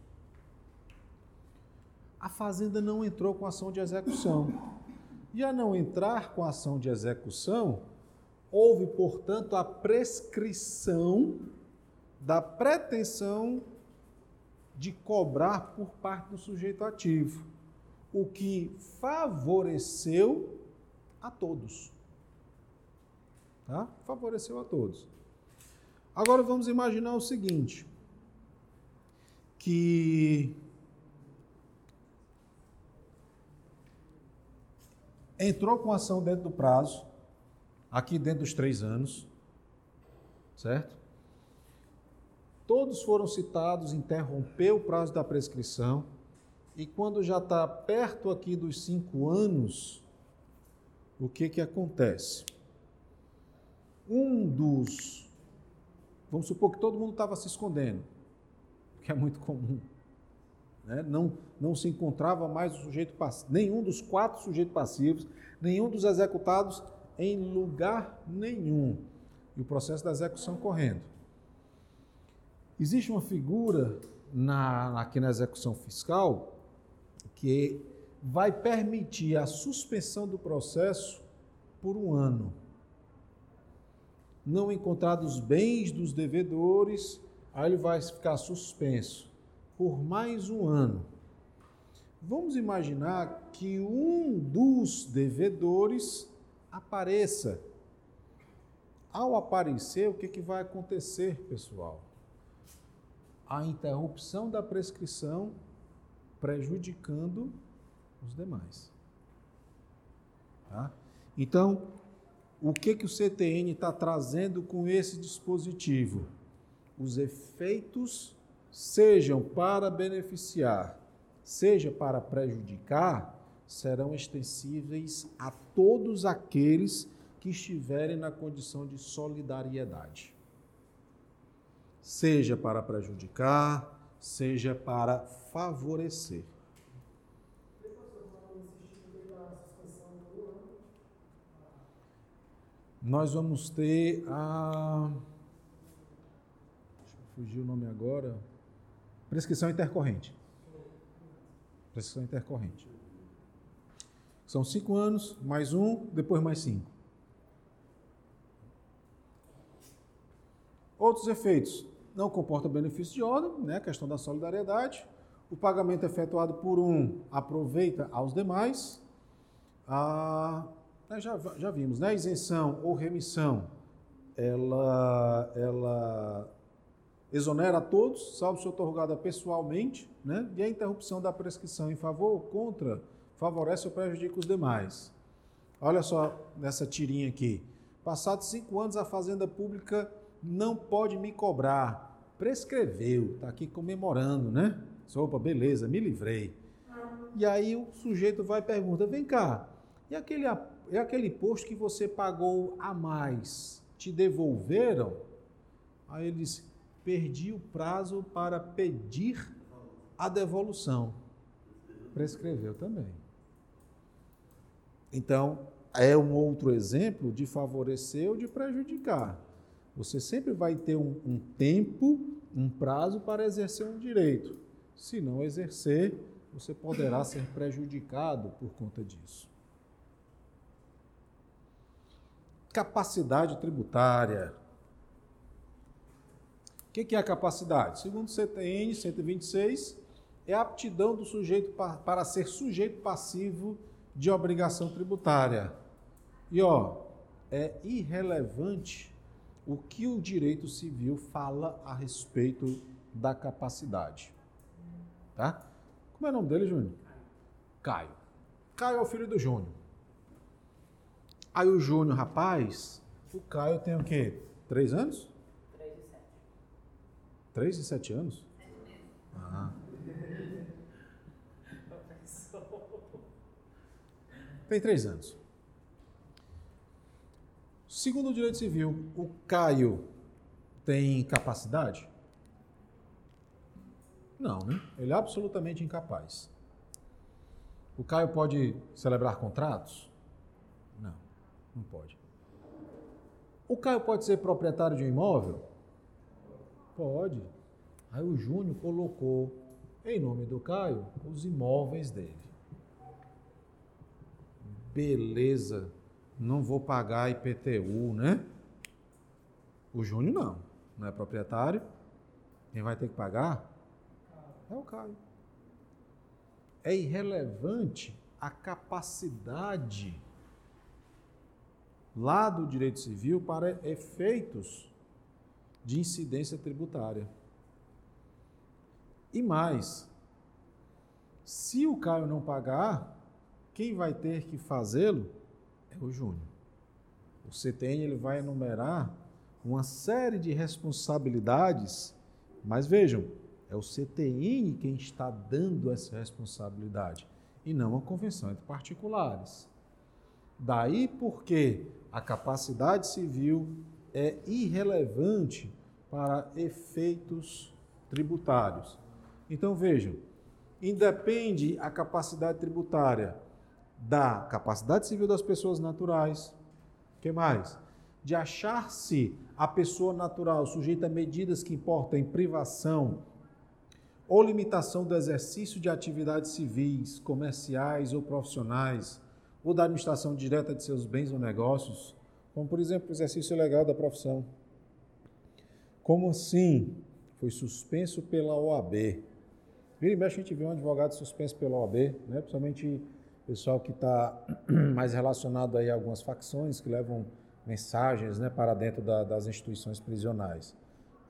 Speaker 1: a fazenda não entrou com ação de execução. E a não entrar com ação de execução, houve, portanto, a prescrição da pretensão de cobrar por parte do sujeito ativo, o que favoreceu a todos. Tá? Favoreceu a todos. Agora vamos imaginar o seguinte: que entrou com ação dentro do prazo, aqui dentro dos três anos, certo? Todos foram citados, interrompeu o prazo da prescrição, e quando já está perto aqui dos cinco anos, o que, que acontece? Um dos. Vamos supor que todo mundo estava se escondendo, que é muito comum. Né? Não, não se encontrava mais o sujeito nenhum dos quatro sujeitos passivos, nenhum dos executados em lugar nenhum. E o processo da execução correndo. Existe uma figura na, aqui na execução fiscal que vai permitir a suspensão do processo por um ano. Não encontrados bens dos devedores, aí ele vai ficar suspenso por mais um ano. Vamos imaginar que um dos devedores apareça. Ao aparecer, o que, que vai acontecer, pessoal? A interrupção da prescrição prejudicando os demais. Tá? Então, o que, que o CTN está trazendo com esse dispositivo? Os efeitos sejam para beneficiar, seja para prejudicar, serão extensíveis a todos aqueles que estiverem na condição de solidariedade. Seja para prejudicar, seja para favorecer. Nós vamos ter a. Deixa eu fugir o nome agora. Prescrição intercorrente. Prescrição intercorrente. São cinco anos, mais um, depois mais cinco. Outros efeitos. Não comporta benefício de ordem, né? questão da solidariedade. O pagamento efetuado por um aproveita aos demais. Ah, já, já vimos, né? Isenção ou remissão, ela, ela exonera a todos, salvo se otorgada pessoalmente, né? e a interrupção da prescrição em favor ou contra favorece ou prejudica os demais. Olha só nessa tirinha aqui. Passados cinco anos, a Fazenda Pública não pode me cobrar. Prescreveu, está aqui comemorando, né? Opa, beleza, me livrei. E aí o sujeito vai e pergunta: vem cá, e aquele, e aquele imposto que você pagou a mais, te devolveram? Aí ele disse: perdi o prazo para pedir a devolução. Prescreveu também. Então, é um outro exemplo de favorecer ou de prejudicar. Você sempre vai ter um, um tempo, um prazo para exercer um direito. Se não exercer, você poderá ser prejudicado por conta disso. Capacidade tributária o que é a capacidade? Segundo o CTN 126, é a aptidão do sujeito para ser sujeito passivo de obrigação tributária. E ó, é irrelevante o que o direito civil fala a respeito da capacidade. Tá? Como é o nome dele, Júnior? Caio. Caio é o filho do Júnior. Aí o Júnior, rapaz, o Caio tem o quê? Três anos?
Speaker 4: Três e sete.
Speaker 1: Três e sete anos? Ah. Tem três anos. Segundo o direito civil, o Caio tem capacidade? Não, né? Ele é absolutamente incapaz. O Caio pode celebrar contratos? Não, não pode. O Caio pode ser proprietário de um imóvel? Pode. Aí o Júnior colocou, em nome do Caio, os imóveis dele. Beleza, não vou pagar IPTU, né? O Júnior não, não é proprietário. Quem vai ter que pagar é o Caio. É irrelevante a capacidade lá do direito civil para efeitos de incidência tributária. E mais, se o Caio não pagar, quem vai ter que fazê-lo é o Júnior. O CTN ele vai enumerar uma série de responsabilidades, mas vejam, é o CTN quem está dando essa responsabilidade e não a convenção entre particulares. Daí porque a capacidade civil é irrelevante para efeitos tributários. Então vejam, independe a capacidade tributária da capacidade civil das pessoas naturais. que mais? De achar-se a pessoa natural sujeita a medidas que importam privação ou limitação do exercício de atividades civis, comerciais ou profissionais, ou da administração direta de seus bens ou negócios, como por exemplo o exercício legal da profissão. Como assim? Foi suspenso pela OAB. Vira e mexe a gente vê um advogado suspenso pela OAB, né? principalmente pessoal que está mais relacionado aí a algumas facções que levam mensagens né, para dentro da, das instituições prisionais.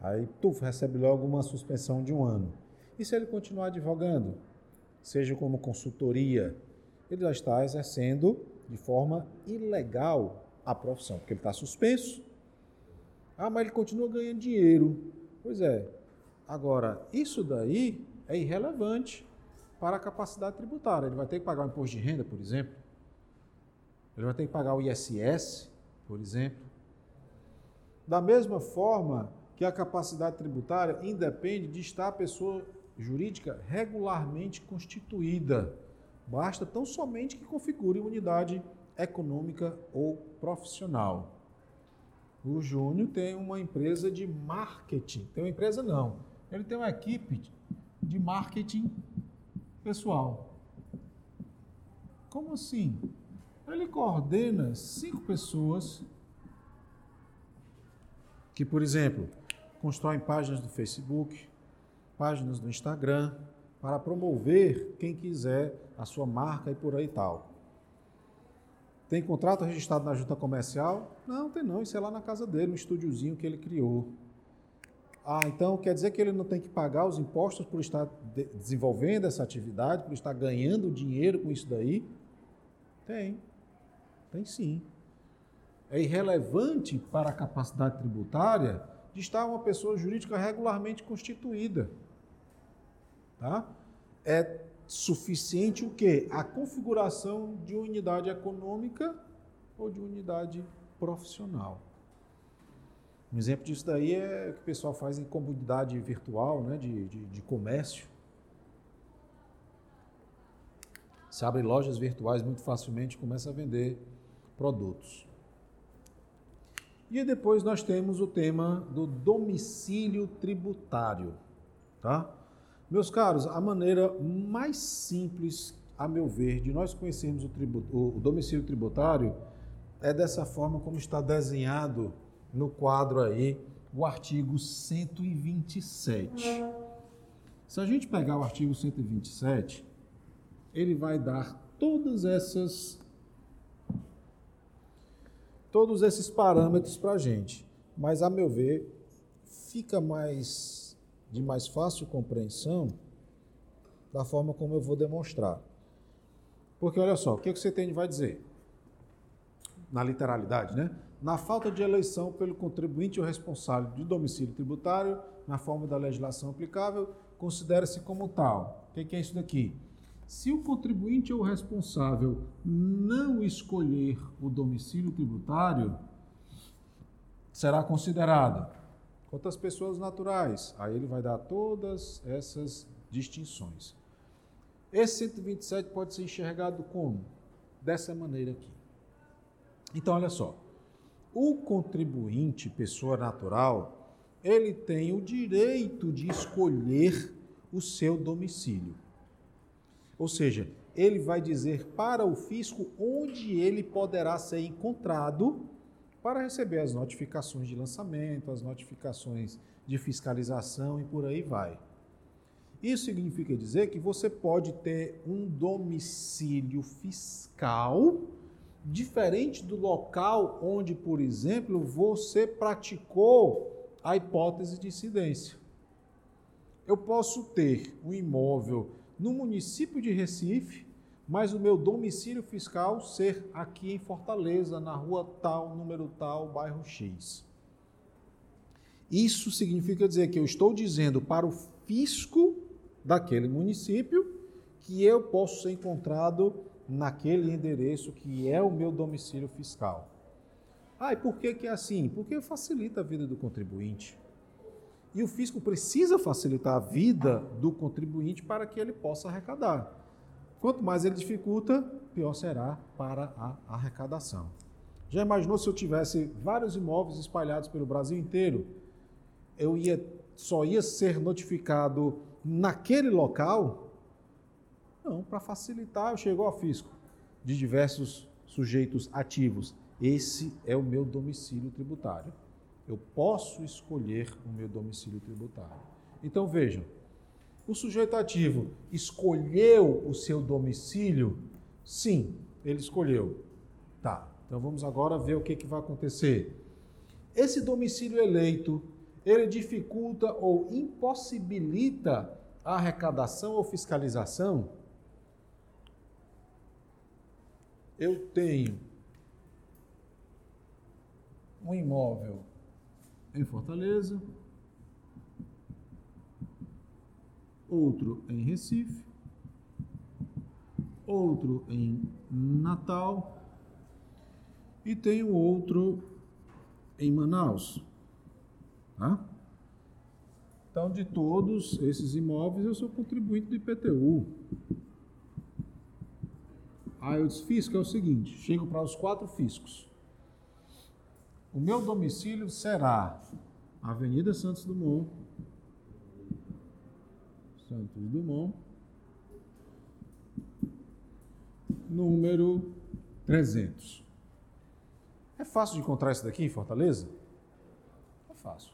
Speaker 1: Aí, tu recebe logo uma suspensão de um ano. E se ele continuar advogando, seja como consultoria, ele já está exercendo de forma ilegal a profissão, porque ele está suspenso. Ah, mas ele continua ganhando dinheiro. Pois é. Agora, isso daí é irrelevante para a capacidade tributária. Ele vai ter que pagar o imposto de renda, por exemplo. Ele vai ter que pagar o ISS, por exemplo. Da mesma forma que a capacidade tributária independe de estar a pessoa jurídica regularmente constituída. Basta tão somente que configure unidade econômica ou profissional. O Júnior tem uma empresa de marketing. Tem uma empresa não. Ele tem uma equipe de marketing pessoal. Como assim? Ele coordena cinco pessoas que, por exemplo, constroem páginas do Facebook, páginas do Instagram, para promover quem quiser a sua marca e por aí tal. Tem contrato registrado na junta comercial? Não, tem não. Isso é lá na casa dele, no estúdiozinho que ele criou. Ah, então quer dizer que ele não tem que pagar os impostos por estar de desenvolvendo essa atividade, por estar ganhando dinheiro com isso daí? Tem. Tem sim. É irrelevante para a capacidade tributária de estar uma pessoa jurídica regularmente constituída. Tá? É suficiente o quê? A configuração de unidade econômica ou de unidade profissional. Um exemplo disso daí é o que o pessoal faz em comunidade virtual, né, de, de, de comércio. Se abre lojas virtuais muito facilmente começa a vender produtos. E depois nós temos o tema do domicílio tributário, tá? Meus caros, a maneira mais simples, a meu ver, de nós conhecermos o, tributo, o domicílio tributário é dessa forma como está desenhado no quadro aí o artigo 127. Se a gente pegar o artigo 127, ele vai dar todas essas todos esses parâmetros para a gente. Mas, a meu ver, fica mais de mais fácil compreensão da forma como eu vou demonstrar. Porque olha só, o que, que o CTN vai dizer? Na literalidade, né? Na falta de eleição pelo contribuinte ou responsável de domicílio tributário, na forma da legislação aplicável, considera-se como tal. O que é isso daqui? Se o contribuinte ou responsável não escolher o domicílio tributário, será considerado quantas pessoas naturais. Aí ele vai dar todas essas distinções. Esse 127 pode ser enxergado como? Dessa maneira aqui. Então, olha só. O contribuinte, pessoa natural, ele tem o direito de escolher o seu domicílio. Ou seja, ele vai dizer para o fisco onde ele poderá ser encontrado para receber as notificações de lançamento, as notificações de fiscalização e por aí vai. Isso significa dizer que você pode ter um domicílio fiscal diferente do local onde, por exemplo, você praticou a hipótese de incidência. Eu posso ter um imóvel no município de Recife, mas o meu domicílio fiscal ser aqui em Fortaleza, na rua tal, número tal, bairro X. Isso significa dizer que eu estou dizendo para o fisco daquele município que eu posso ser encontrado naquele endereço que é o meu domicílio fiscal. Ah, e por que, que é assim? Porque facilita a vida do contribuinte. E o fisco precisa facilitar a vida do contribuinte para que ele possa arrecadar. Quanto mais ele dificulta, pior será para a arrecadação. Já imaginou se eu tivesse vários imóveis espalhados pelo Brasil inteiro? Eu ia só ia ser notificado naquele local? Não, para facilitar, eu chego ao fisco de diversos sujeitos ativos. Esse é o meu domicílio tributário. Eu posso escolher o meu domicílio tributário. Então vejam, o sujeito ativo escolheu o seu domicílio? Sim, ele escolheu. Tá, então vamos agora ver o que, que vai acontecer. Esse domicílio eleito, ele dificulta ou impossibilita a arrecadação ou fiscalização? Eu tenho um imóvel em Fortaleza, outro em Recife, outro em Natal e tenho outro em Manaus. Tá? Então, de todos esses imóveis, eu sou contribuinte do IPTU. Aí eu disse, fisco é o seguinte, chego para os quatro fiscos. O meu domicílio será Avenida Santos Dumont, Santos Dumont, número 300. É fácil de encontrar isso daqui em Fortaleza? É fácil.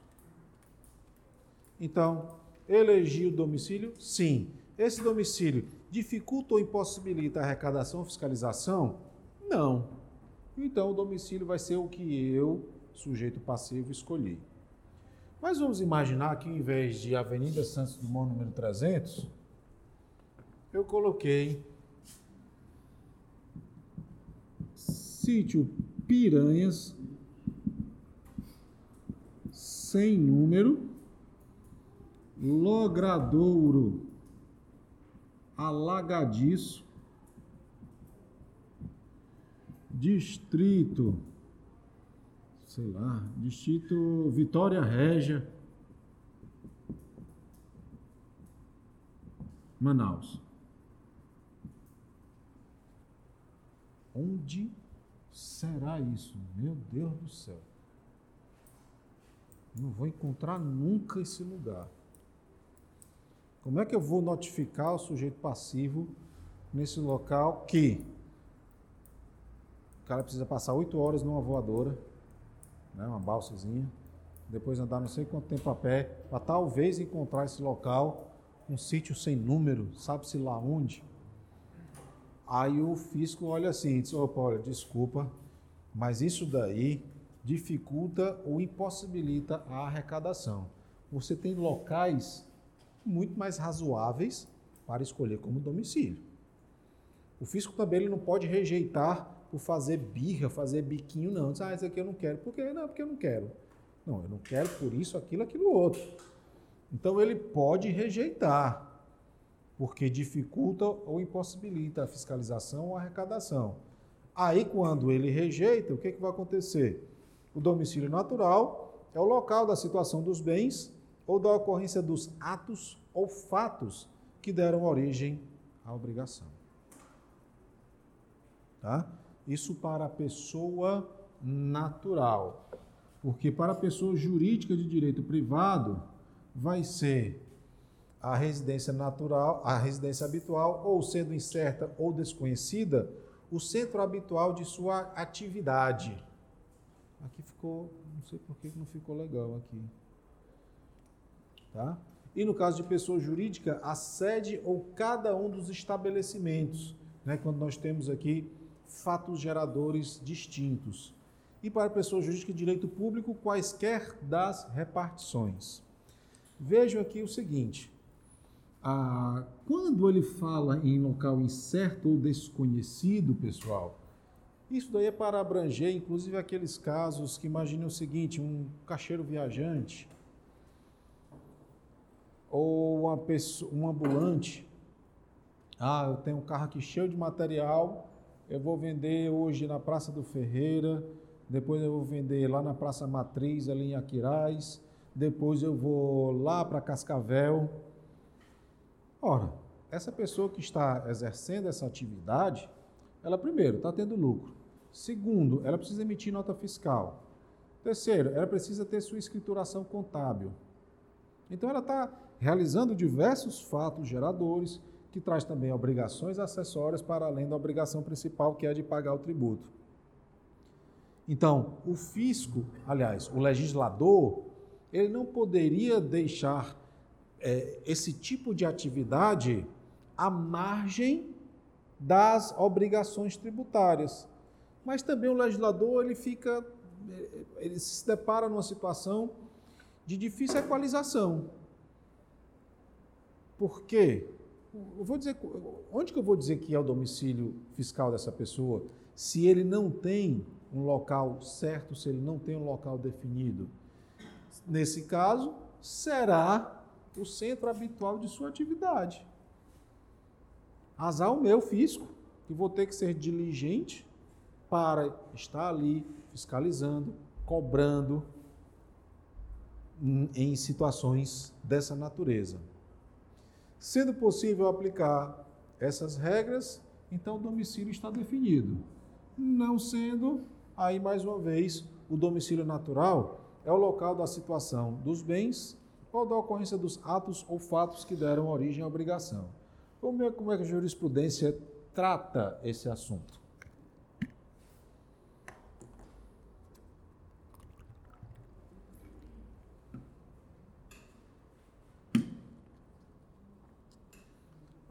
Speaker 1: Então, elegi o domicílio? Sim. Esse domicílio dificulta ou impossibilita a arrecadação ou fiscalização? Não. Então o domicílio vai ser o que eu, sujeito passivo, escolhi. Mas vamos imaginar que, em vez de Avenida Santos Dumont, número 300, eu coloquei sítio Piranhas, sem número, Logradouro, Alagadiço, distrito, sei lá, distrito Vitória Régia, Manaus. Onde será isso? Meu Deus do céu. Não vou encontrar nunca esse lugar. Como é que eu vou notificar o sujeito passivo nesse local que o cara precisa passar oito horas numa voadora, né, uma balsazinha, depois andar não sei quanto tempo a pé, para talvez encontrar esse local, um sítio sem número, sabe-se lá onde. Aí o fisco olha assim diz, opa, olha, desculpa, mas isso daí dificulta ou impossibilita a arrecadação. Você tem locais muito mais razoáveis para escolher como domicílio. O fisco também ele não pode rejeitar por fazer birra, fazer biquinho, não. Diz, ah, isso aqui eu não quero. Por quê? Não, porque eu não quero. Não, eu não quero por isso, aquilo, aquilo outro. Então ele pode rejeitar, porque dificulta ou impossibilita a fiscalização ou a arrecadação. Aí, quando ele rejeita, o que, que vai acontecer? O domicílio natural é o local da situação dos bens ou da ocorrência dos atos ou fatos que deram origem à obrigação. Tá? Isso para a pessoa natural. Porque para a pessoa jurídica de direito privado, vai ser a residência natural, a residência habitual, ou sendo incerta ou desconhecida, o centro habitual de sua atividade. Aqui ficou, não sei por que não ficou legal aqui. Tá? E no caso de pessoa jurídica, a sede ou cada um dos estabelecimentos, né, quando nós temos aqui fatos geradores distintos. E para pessoa jurídica de direito público, quaisquer das repartições. Vejam aqui o seguinte: ah, quando ele fala em local incerto ou desconhecido, pessoal, isso daí é para abranger, inclusive, aqueles casos que imaginem o seguinte: um caixeiro viajante ou uma pessoa, um ambulante. Ah, eu tenho um carro aqui cheio de material, eu vou vender hoje na Praça do Ferreira, depois eu vou vender lá na Praça Matriz, ali em Aquiraz, depois eu vou lá para Cascavel. Ora, essa pessoa que está exercendo essa atividade, ela primeiro está tendo lucro. Segundo, ela precisa emitir nota fiscal. Terceiro, ela precisa ter sua escrituração contábil. Então ela está realizando diversos fatos geradores, que traz também obrigações acessórias para além da obrigação principal, que é de pagar o tributo. Então, o fisco, aliás, o legislador, ele não poderia deixar é, esse tipo de atividade à margem das obrigações tributárias. Mas também o legislador ele fica, ele se depara numa situação de difícil equalização. Por quê? Eu vou dizer, onde que eu vou dizer que é o domicílio fiscal dessa pessoa se ele não tem um local certo, se ele não tem um local definido? Nesse caso, será o centro habitual de sua atividade. Azar o meu fisco, que vou ter que ser diligente para estar ali fiscalizando, cobrando em situações dessa natureza. Sendo possível aplicar essas regras, então o domicílio está definido. Não sendo, aí mais uma vez, o domicílio natural é o local da situação dos bens ou da ocorrência dos atos ou fatos que deram origem à obrigação. Como é, como é que a jurisprudência trata esse assunto?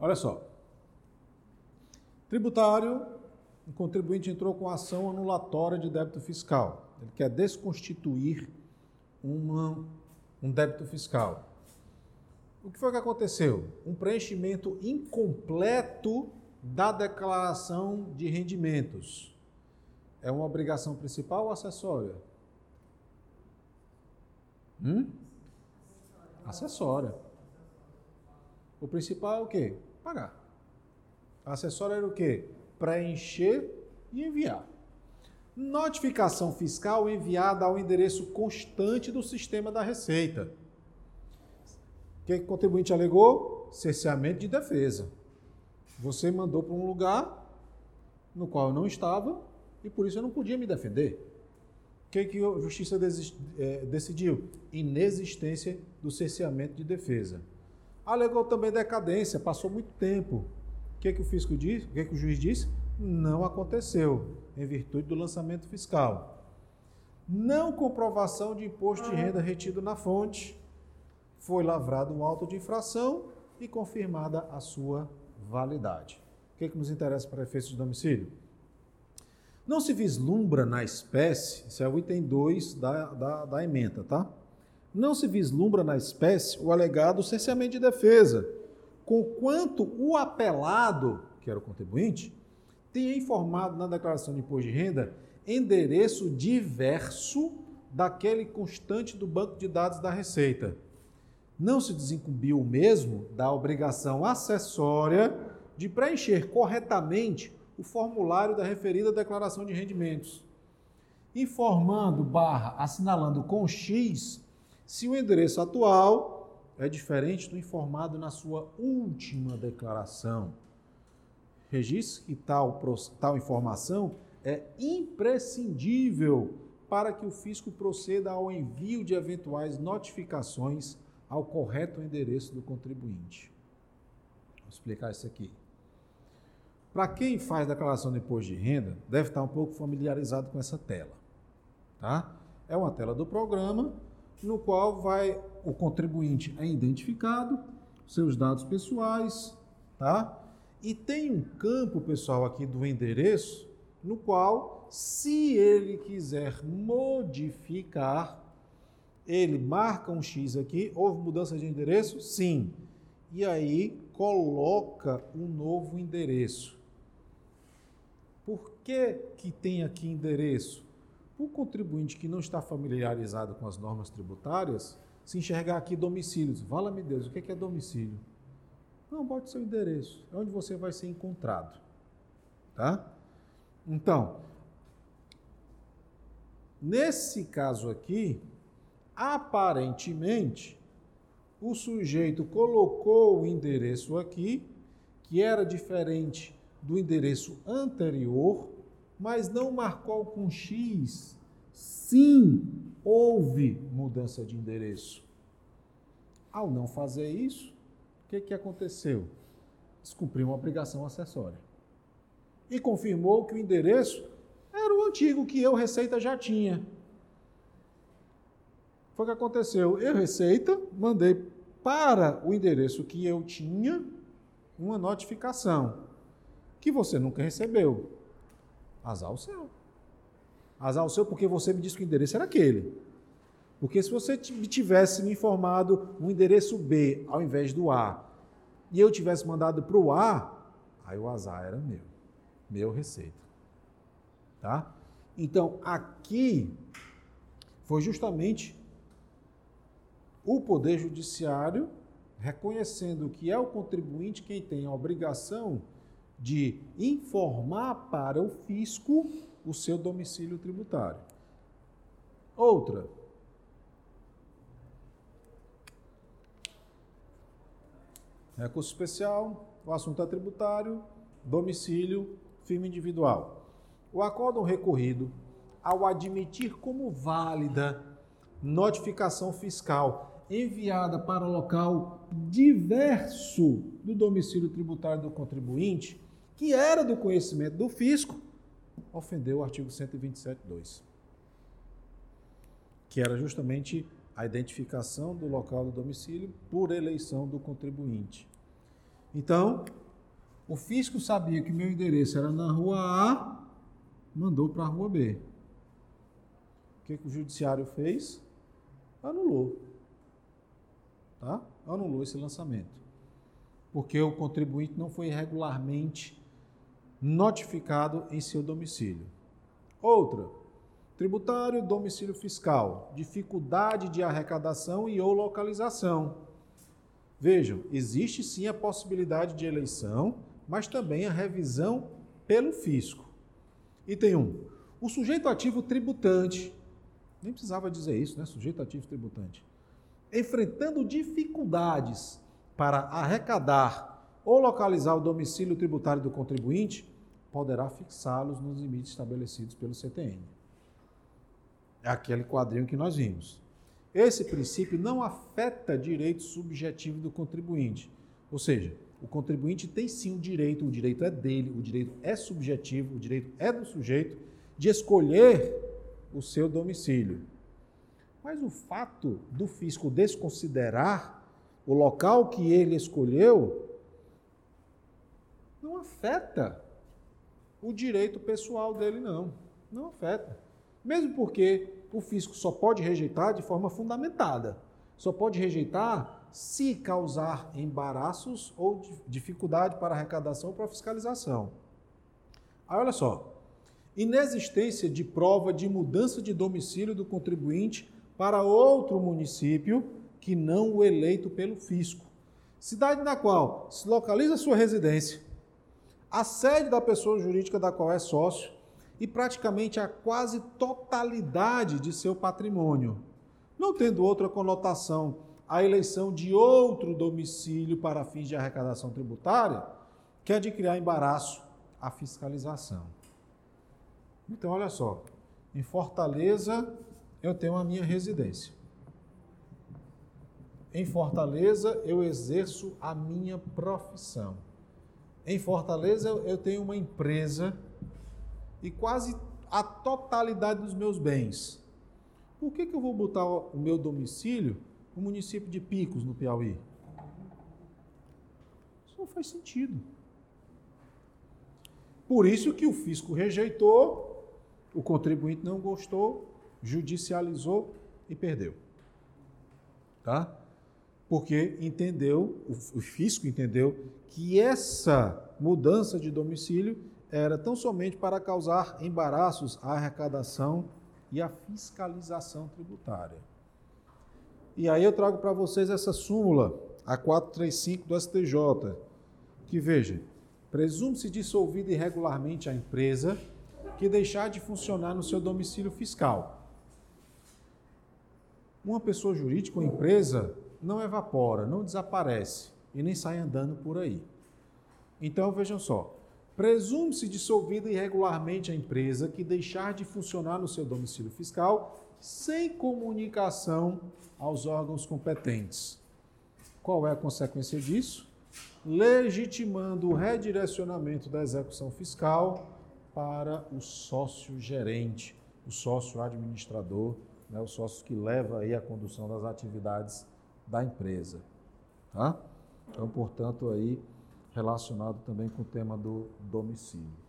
Speaker 1: Olha só. Tributário, o contribuinte entrou com ação anulatória de débito fiscal. Ele quer desconstituir uma, um débito fiscal. O que foi que aconteceu? Um preenchimento incompleto da declaração de rendimentos. É uma obrigação principal ou acessória? Hum? Acessória. O principal é o quê? Pagar. A acessória era o quê? Preencher e enviar. Notificação fiscal enviada ao endereço constante do sistema da Receita. O que, o contribuinte alegou? Cerceamento de defesa. Você mandou para um lugar no qual eu não estava e por isso eu não podia me defender. O que, que a Justiça é, decidiu? Inexistência do cerceamento de defesa. Alegou também decadência, passou muito tempo. O que, que o fisco disse? O que, que o juiz disse? Não aconteceu, em virtude do lançamento fiscal. Não comprovação de imposto de renda retido na fonte. Foi lavrado um auto de infração e confirmada a sua validade. O que, que nos interessa para efeitos de domicílio? Não se vislumbra na espécie, esse é o item 2 da, da, da emenda, tá? Não se vislumbra na espécie o alegado cerceamento de defesa, conquanto o apelado, que era o contribuinte, tenha informado na declaração de imposto de renda endereço diverso daquele constante do banco de dados da Receita. Não se desincumbiu mesmo da obrigação acessória de preencher corretamente o formulário da referida declaração de rendimentos, informando barra assinalando com X se o endereço atual é diferente do informado na sua última declaração. Registre que tal, tal informação é imprescindível para que o fisco proceda ao envio de eventuais notificações ao correto endereço do contribuinte. Vou explicar isso aqui. Para quem faz declaração de imposto de renda, deve estar um pouco familiarizado com essa tela. Tá? É uma tela do programa no qual vai o contribuinte é identificado, seus dados pessoais, tá? E tem um campo, pessoal, aqui do endereço, no qual, se ele quiser modificar, ele marca um X aqui, houve mudança de endereço? Sim. E aí coloca um novo endereço. Por que, que tem aqui endereço? O contribuinte que não está familiarizado com as normas tributárias, se enxergar aqui domicílios, vala-me Deus, o que é domicílio? Não, bote seu endereço, é onde você vai ser encontrado. Tá? Então, nesse caso aqui, aparentemente, o sujeito colocou o endereço aqui, que era diferente do endereço anterior, mas não marcou com X. Sim, houve mudança de endereço. Ao não fazer isso, o que, que aconteceu? Descumpriu uma obrigação acessória. E confirmou que o endereço era o antigo que eu, Receita, já tinha. Foi o que aconteceu. Eu, Receita, mandei para o endereço que eu tinha uma notificação que você nunca recebeu. Azar o seu. Azar o seu porque você me disse que o endereço era aquele. Porque se você tivesse me informado o endereço B ao invés do A, e eu tivesse mandado para o A, aí o azar era meu. Meu receita. Tá? Então, aqui foi justamente o Poder Judiciário reconhecendo que é o contribuinte quem tem a obrigação de informar para o fisco o seu domicílio tributário. Outra. Recurso especial, o assunto é tributário, domicílio, firma individual. O acórdão recorrido, ao admitir como válida notificação fiscal enviada para local diverso do domicílio tributário do contribuinte, que era do conhecimento do fisco, ofendeu o artigo 127.2, que era justamente a identificação do local do domicílio por eleição do contribuinte. Então, o fisco sabia que meu endereço era na rua A, mandou para a rua B. O que, que o judiciário fez? Anulou. Tá? Anulou esse lançamento. Porque o contribuinte não foi regularmente notificado em seu domicílio. Outra, tributário, domicílio fiscal, dificuldade de arrecadação e ou localização. Vejam, existe sim a possibilidade de eleição, mas também a revisão pelo fisco. Item 1. O sujeito ativo tributante, nem precisava dizer isso, né? Sujeito ativo tributante. Enfrentando dificuldades para arrecadar ou localizar o domicílio tributário do contribuinte, poderá fixá-los nos limites estabelecidos pelo CTN. É aquele quadrinho que nós vimos. Esse princípio não afeta direito subjetivo do contribuinte. Ou seja, o contribuinte tem sim o direito, o direito é dele, o direito é subjetivo, o direito é do sujeito de escolher o seu domicílio. Mas o fato do fisco desconsiderar o local que ele escolheu não afeta o direito pessoal dele, não. Não afeta. Mesmo porque o fisco só pode rejeitar de forma fundamentada. Só pode rejeitar se causar embaraços ou dificuldade para arrecadação ou para fiscalização. Aí olha só. Inexistência de prova de mudança de domicílio do contribuinte para outro município que não o eleito pelo fisco. Cidade na qual se localiza sua residência, a sede da pessoa jurídica da qual é sócio e praticamente a quase totalidade de seu patrimônio, não tendo outra conotação a eleição de outro domicílio para fins de arrecadação tributária, que é de criar embaraço à fiscalização. Então, olha só, em Fortaleza eu tenho a minha residência. Em Fortaleza eu exerço a minha profissão. Em Fortaleza eu tenho uma empresa e quase a totalidade dos meus bens. Por que, que eu vou botar o meu domicílio no município de Picos, no Piauí? Isso não faz sentido. Por isso que o fisco rejeitou, o contribuinte não gostou, judicializou e perdeu. Tá? Porque entendeu, o fisco entendeu que essa mudança de domicílio era tão somente para causar embaraços à arrecadação e à fiscalização tributária. E aí eu trago para vocês essa súmula, a 435 do STJ, que veja, presume-se dissolvida irregularmente a empresa que deixar de funcionar no seu domicílio fiscal. Uma pessoa jurídica ou empresa não evapora, não desaparece e nem sai andando por aí. Então vejam só, Presume-se dissolvida irregularmente a empresa que deixar de funcionar no seu domicílio fiscal sem comunicação aos órgãos competentes. Qual é a consequência disso? Legitimando o redirecionamento da execução fiscal para o sócio gerente, o sócio administrador, né, o sócio que leva aí a condução das atividades da empresa. Tá? Então, portanto, aí relacionado também com o tema do domicílio.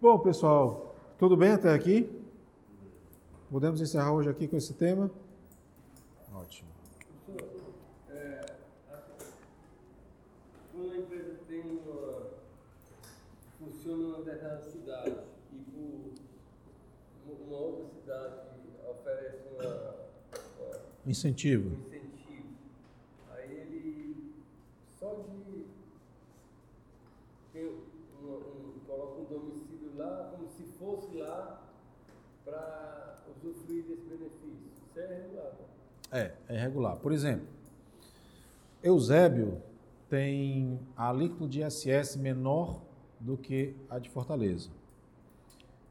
Speaker 1: Bom, pessoal, tudo bem até aqui? Podemos encerrar hoje aqui com esse tema? Ótimo.
Speaker 2: É, quando a empresa tem uma. funciona numa determinada cidade e por uma outra cidade
Speaker 1: incentivo.
Speaker 2: usufruir desse benefício. Isso é irregular.
Speaker 1: É, é irregular. Por exemplo, Eusébio tem a alíquota de ISS menor do que a de Fortaleza.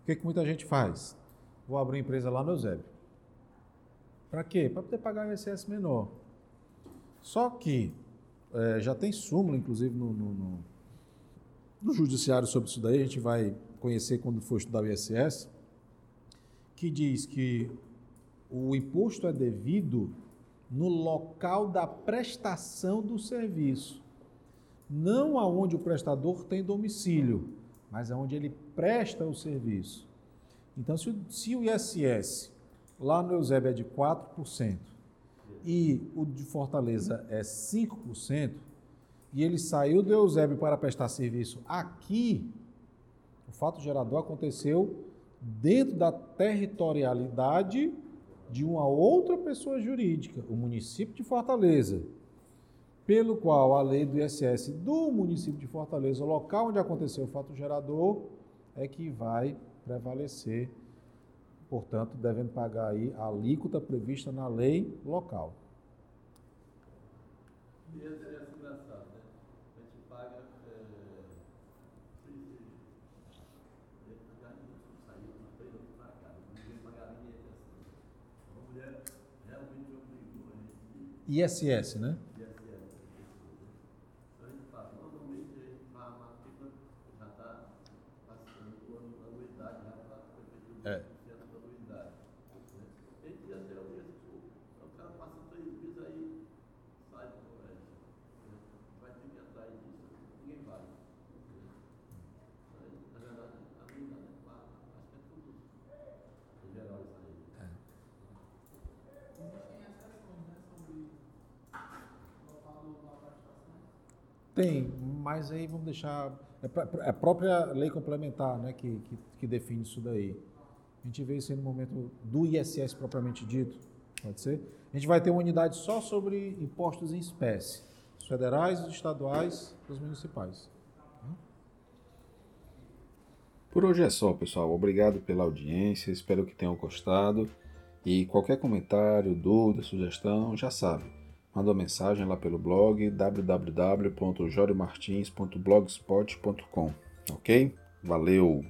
Speaker 1: O que, que muita gente faz? Vou abrir uma empresa lá no Eusébio. Para quê? Para poder pagar o ISS menor. Só que é, já tem súmula, inclusive, no, no, no, no judiciário sobre isso daí, a gente vai conhecer quando for estudar o ISS que diz que o imposto é devido no local da prestação do serviço, não aonde o prestador tem domicílio, mas aonde ele presta o serviço. Então, se se o ISS lá no Eusébio é de 4% e o de Fortaleza é 5%, e ele saiu do Eusébio para prestar serviço aqui, o fato gerador aconteceu dentro da territorialidade de uma outra pessoa jurídica, o município de Fortaleza, pelo qual a lei do ISS do município de Fortaleza, o local onde aconteceu o fato gerador, é que vai prevalecer, portanto, devendo pagar aí a alíquota prevista na lei local. ISS, né? É. Tem, mas aí vamos deixar É pra- é a própria lei complementar né, que, que, que define isso daí. A gente vê isso aí no momento do ISS propriamente dito, pode ser? A gente vai ter uma unidade só sobre impostos em espécie, os federais, os estaduais, os municipais.
Speaker 4: Por hoje é só, pessoal. Obrigado pela audiência, espero que tenham gostado. E qualquer comentário, dúvida, sugestão, já sabe. Manda uma mensagem lá pelo blog www.joriomartins.blogspot.com, ok? Valeu!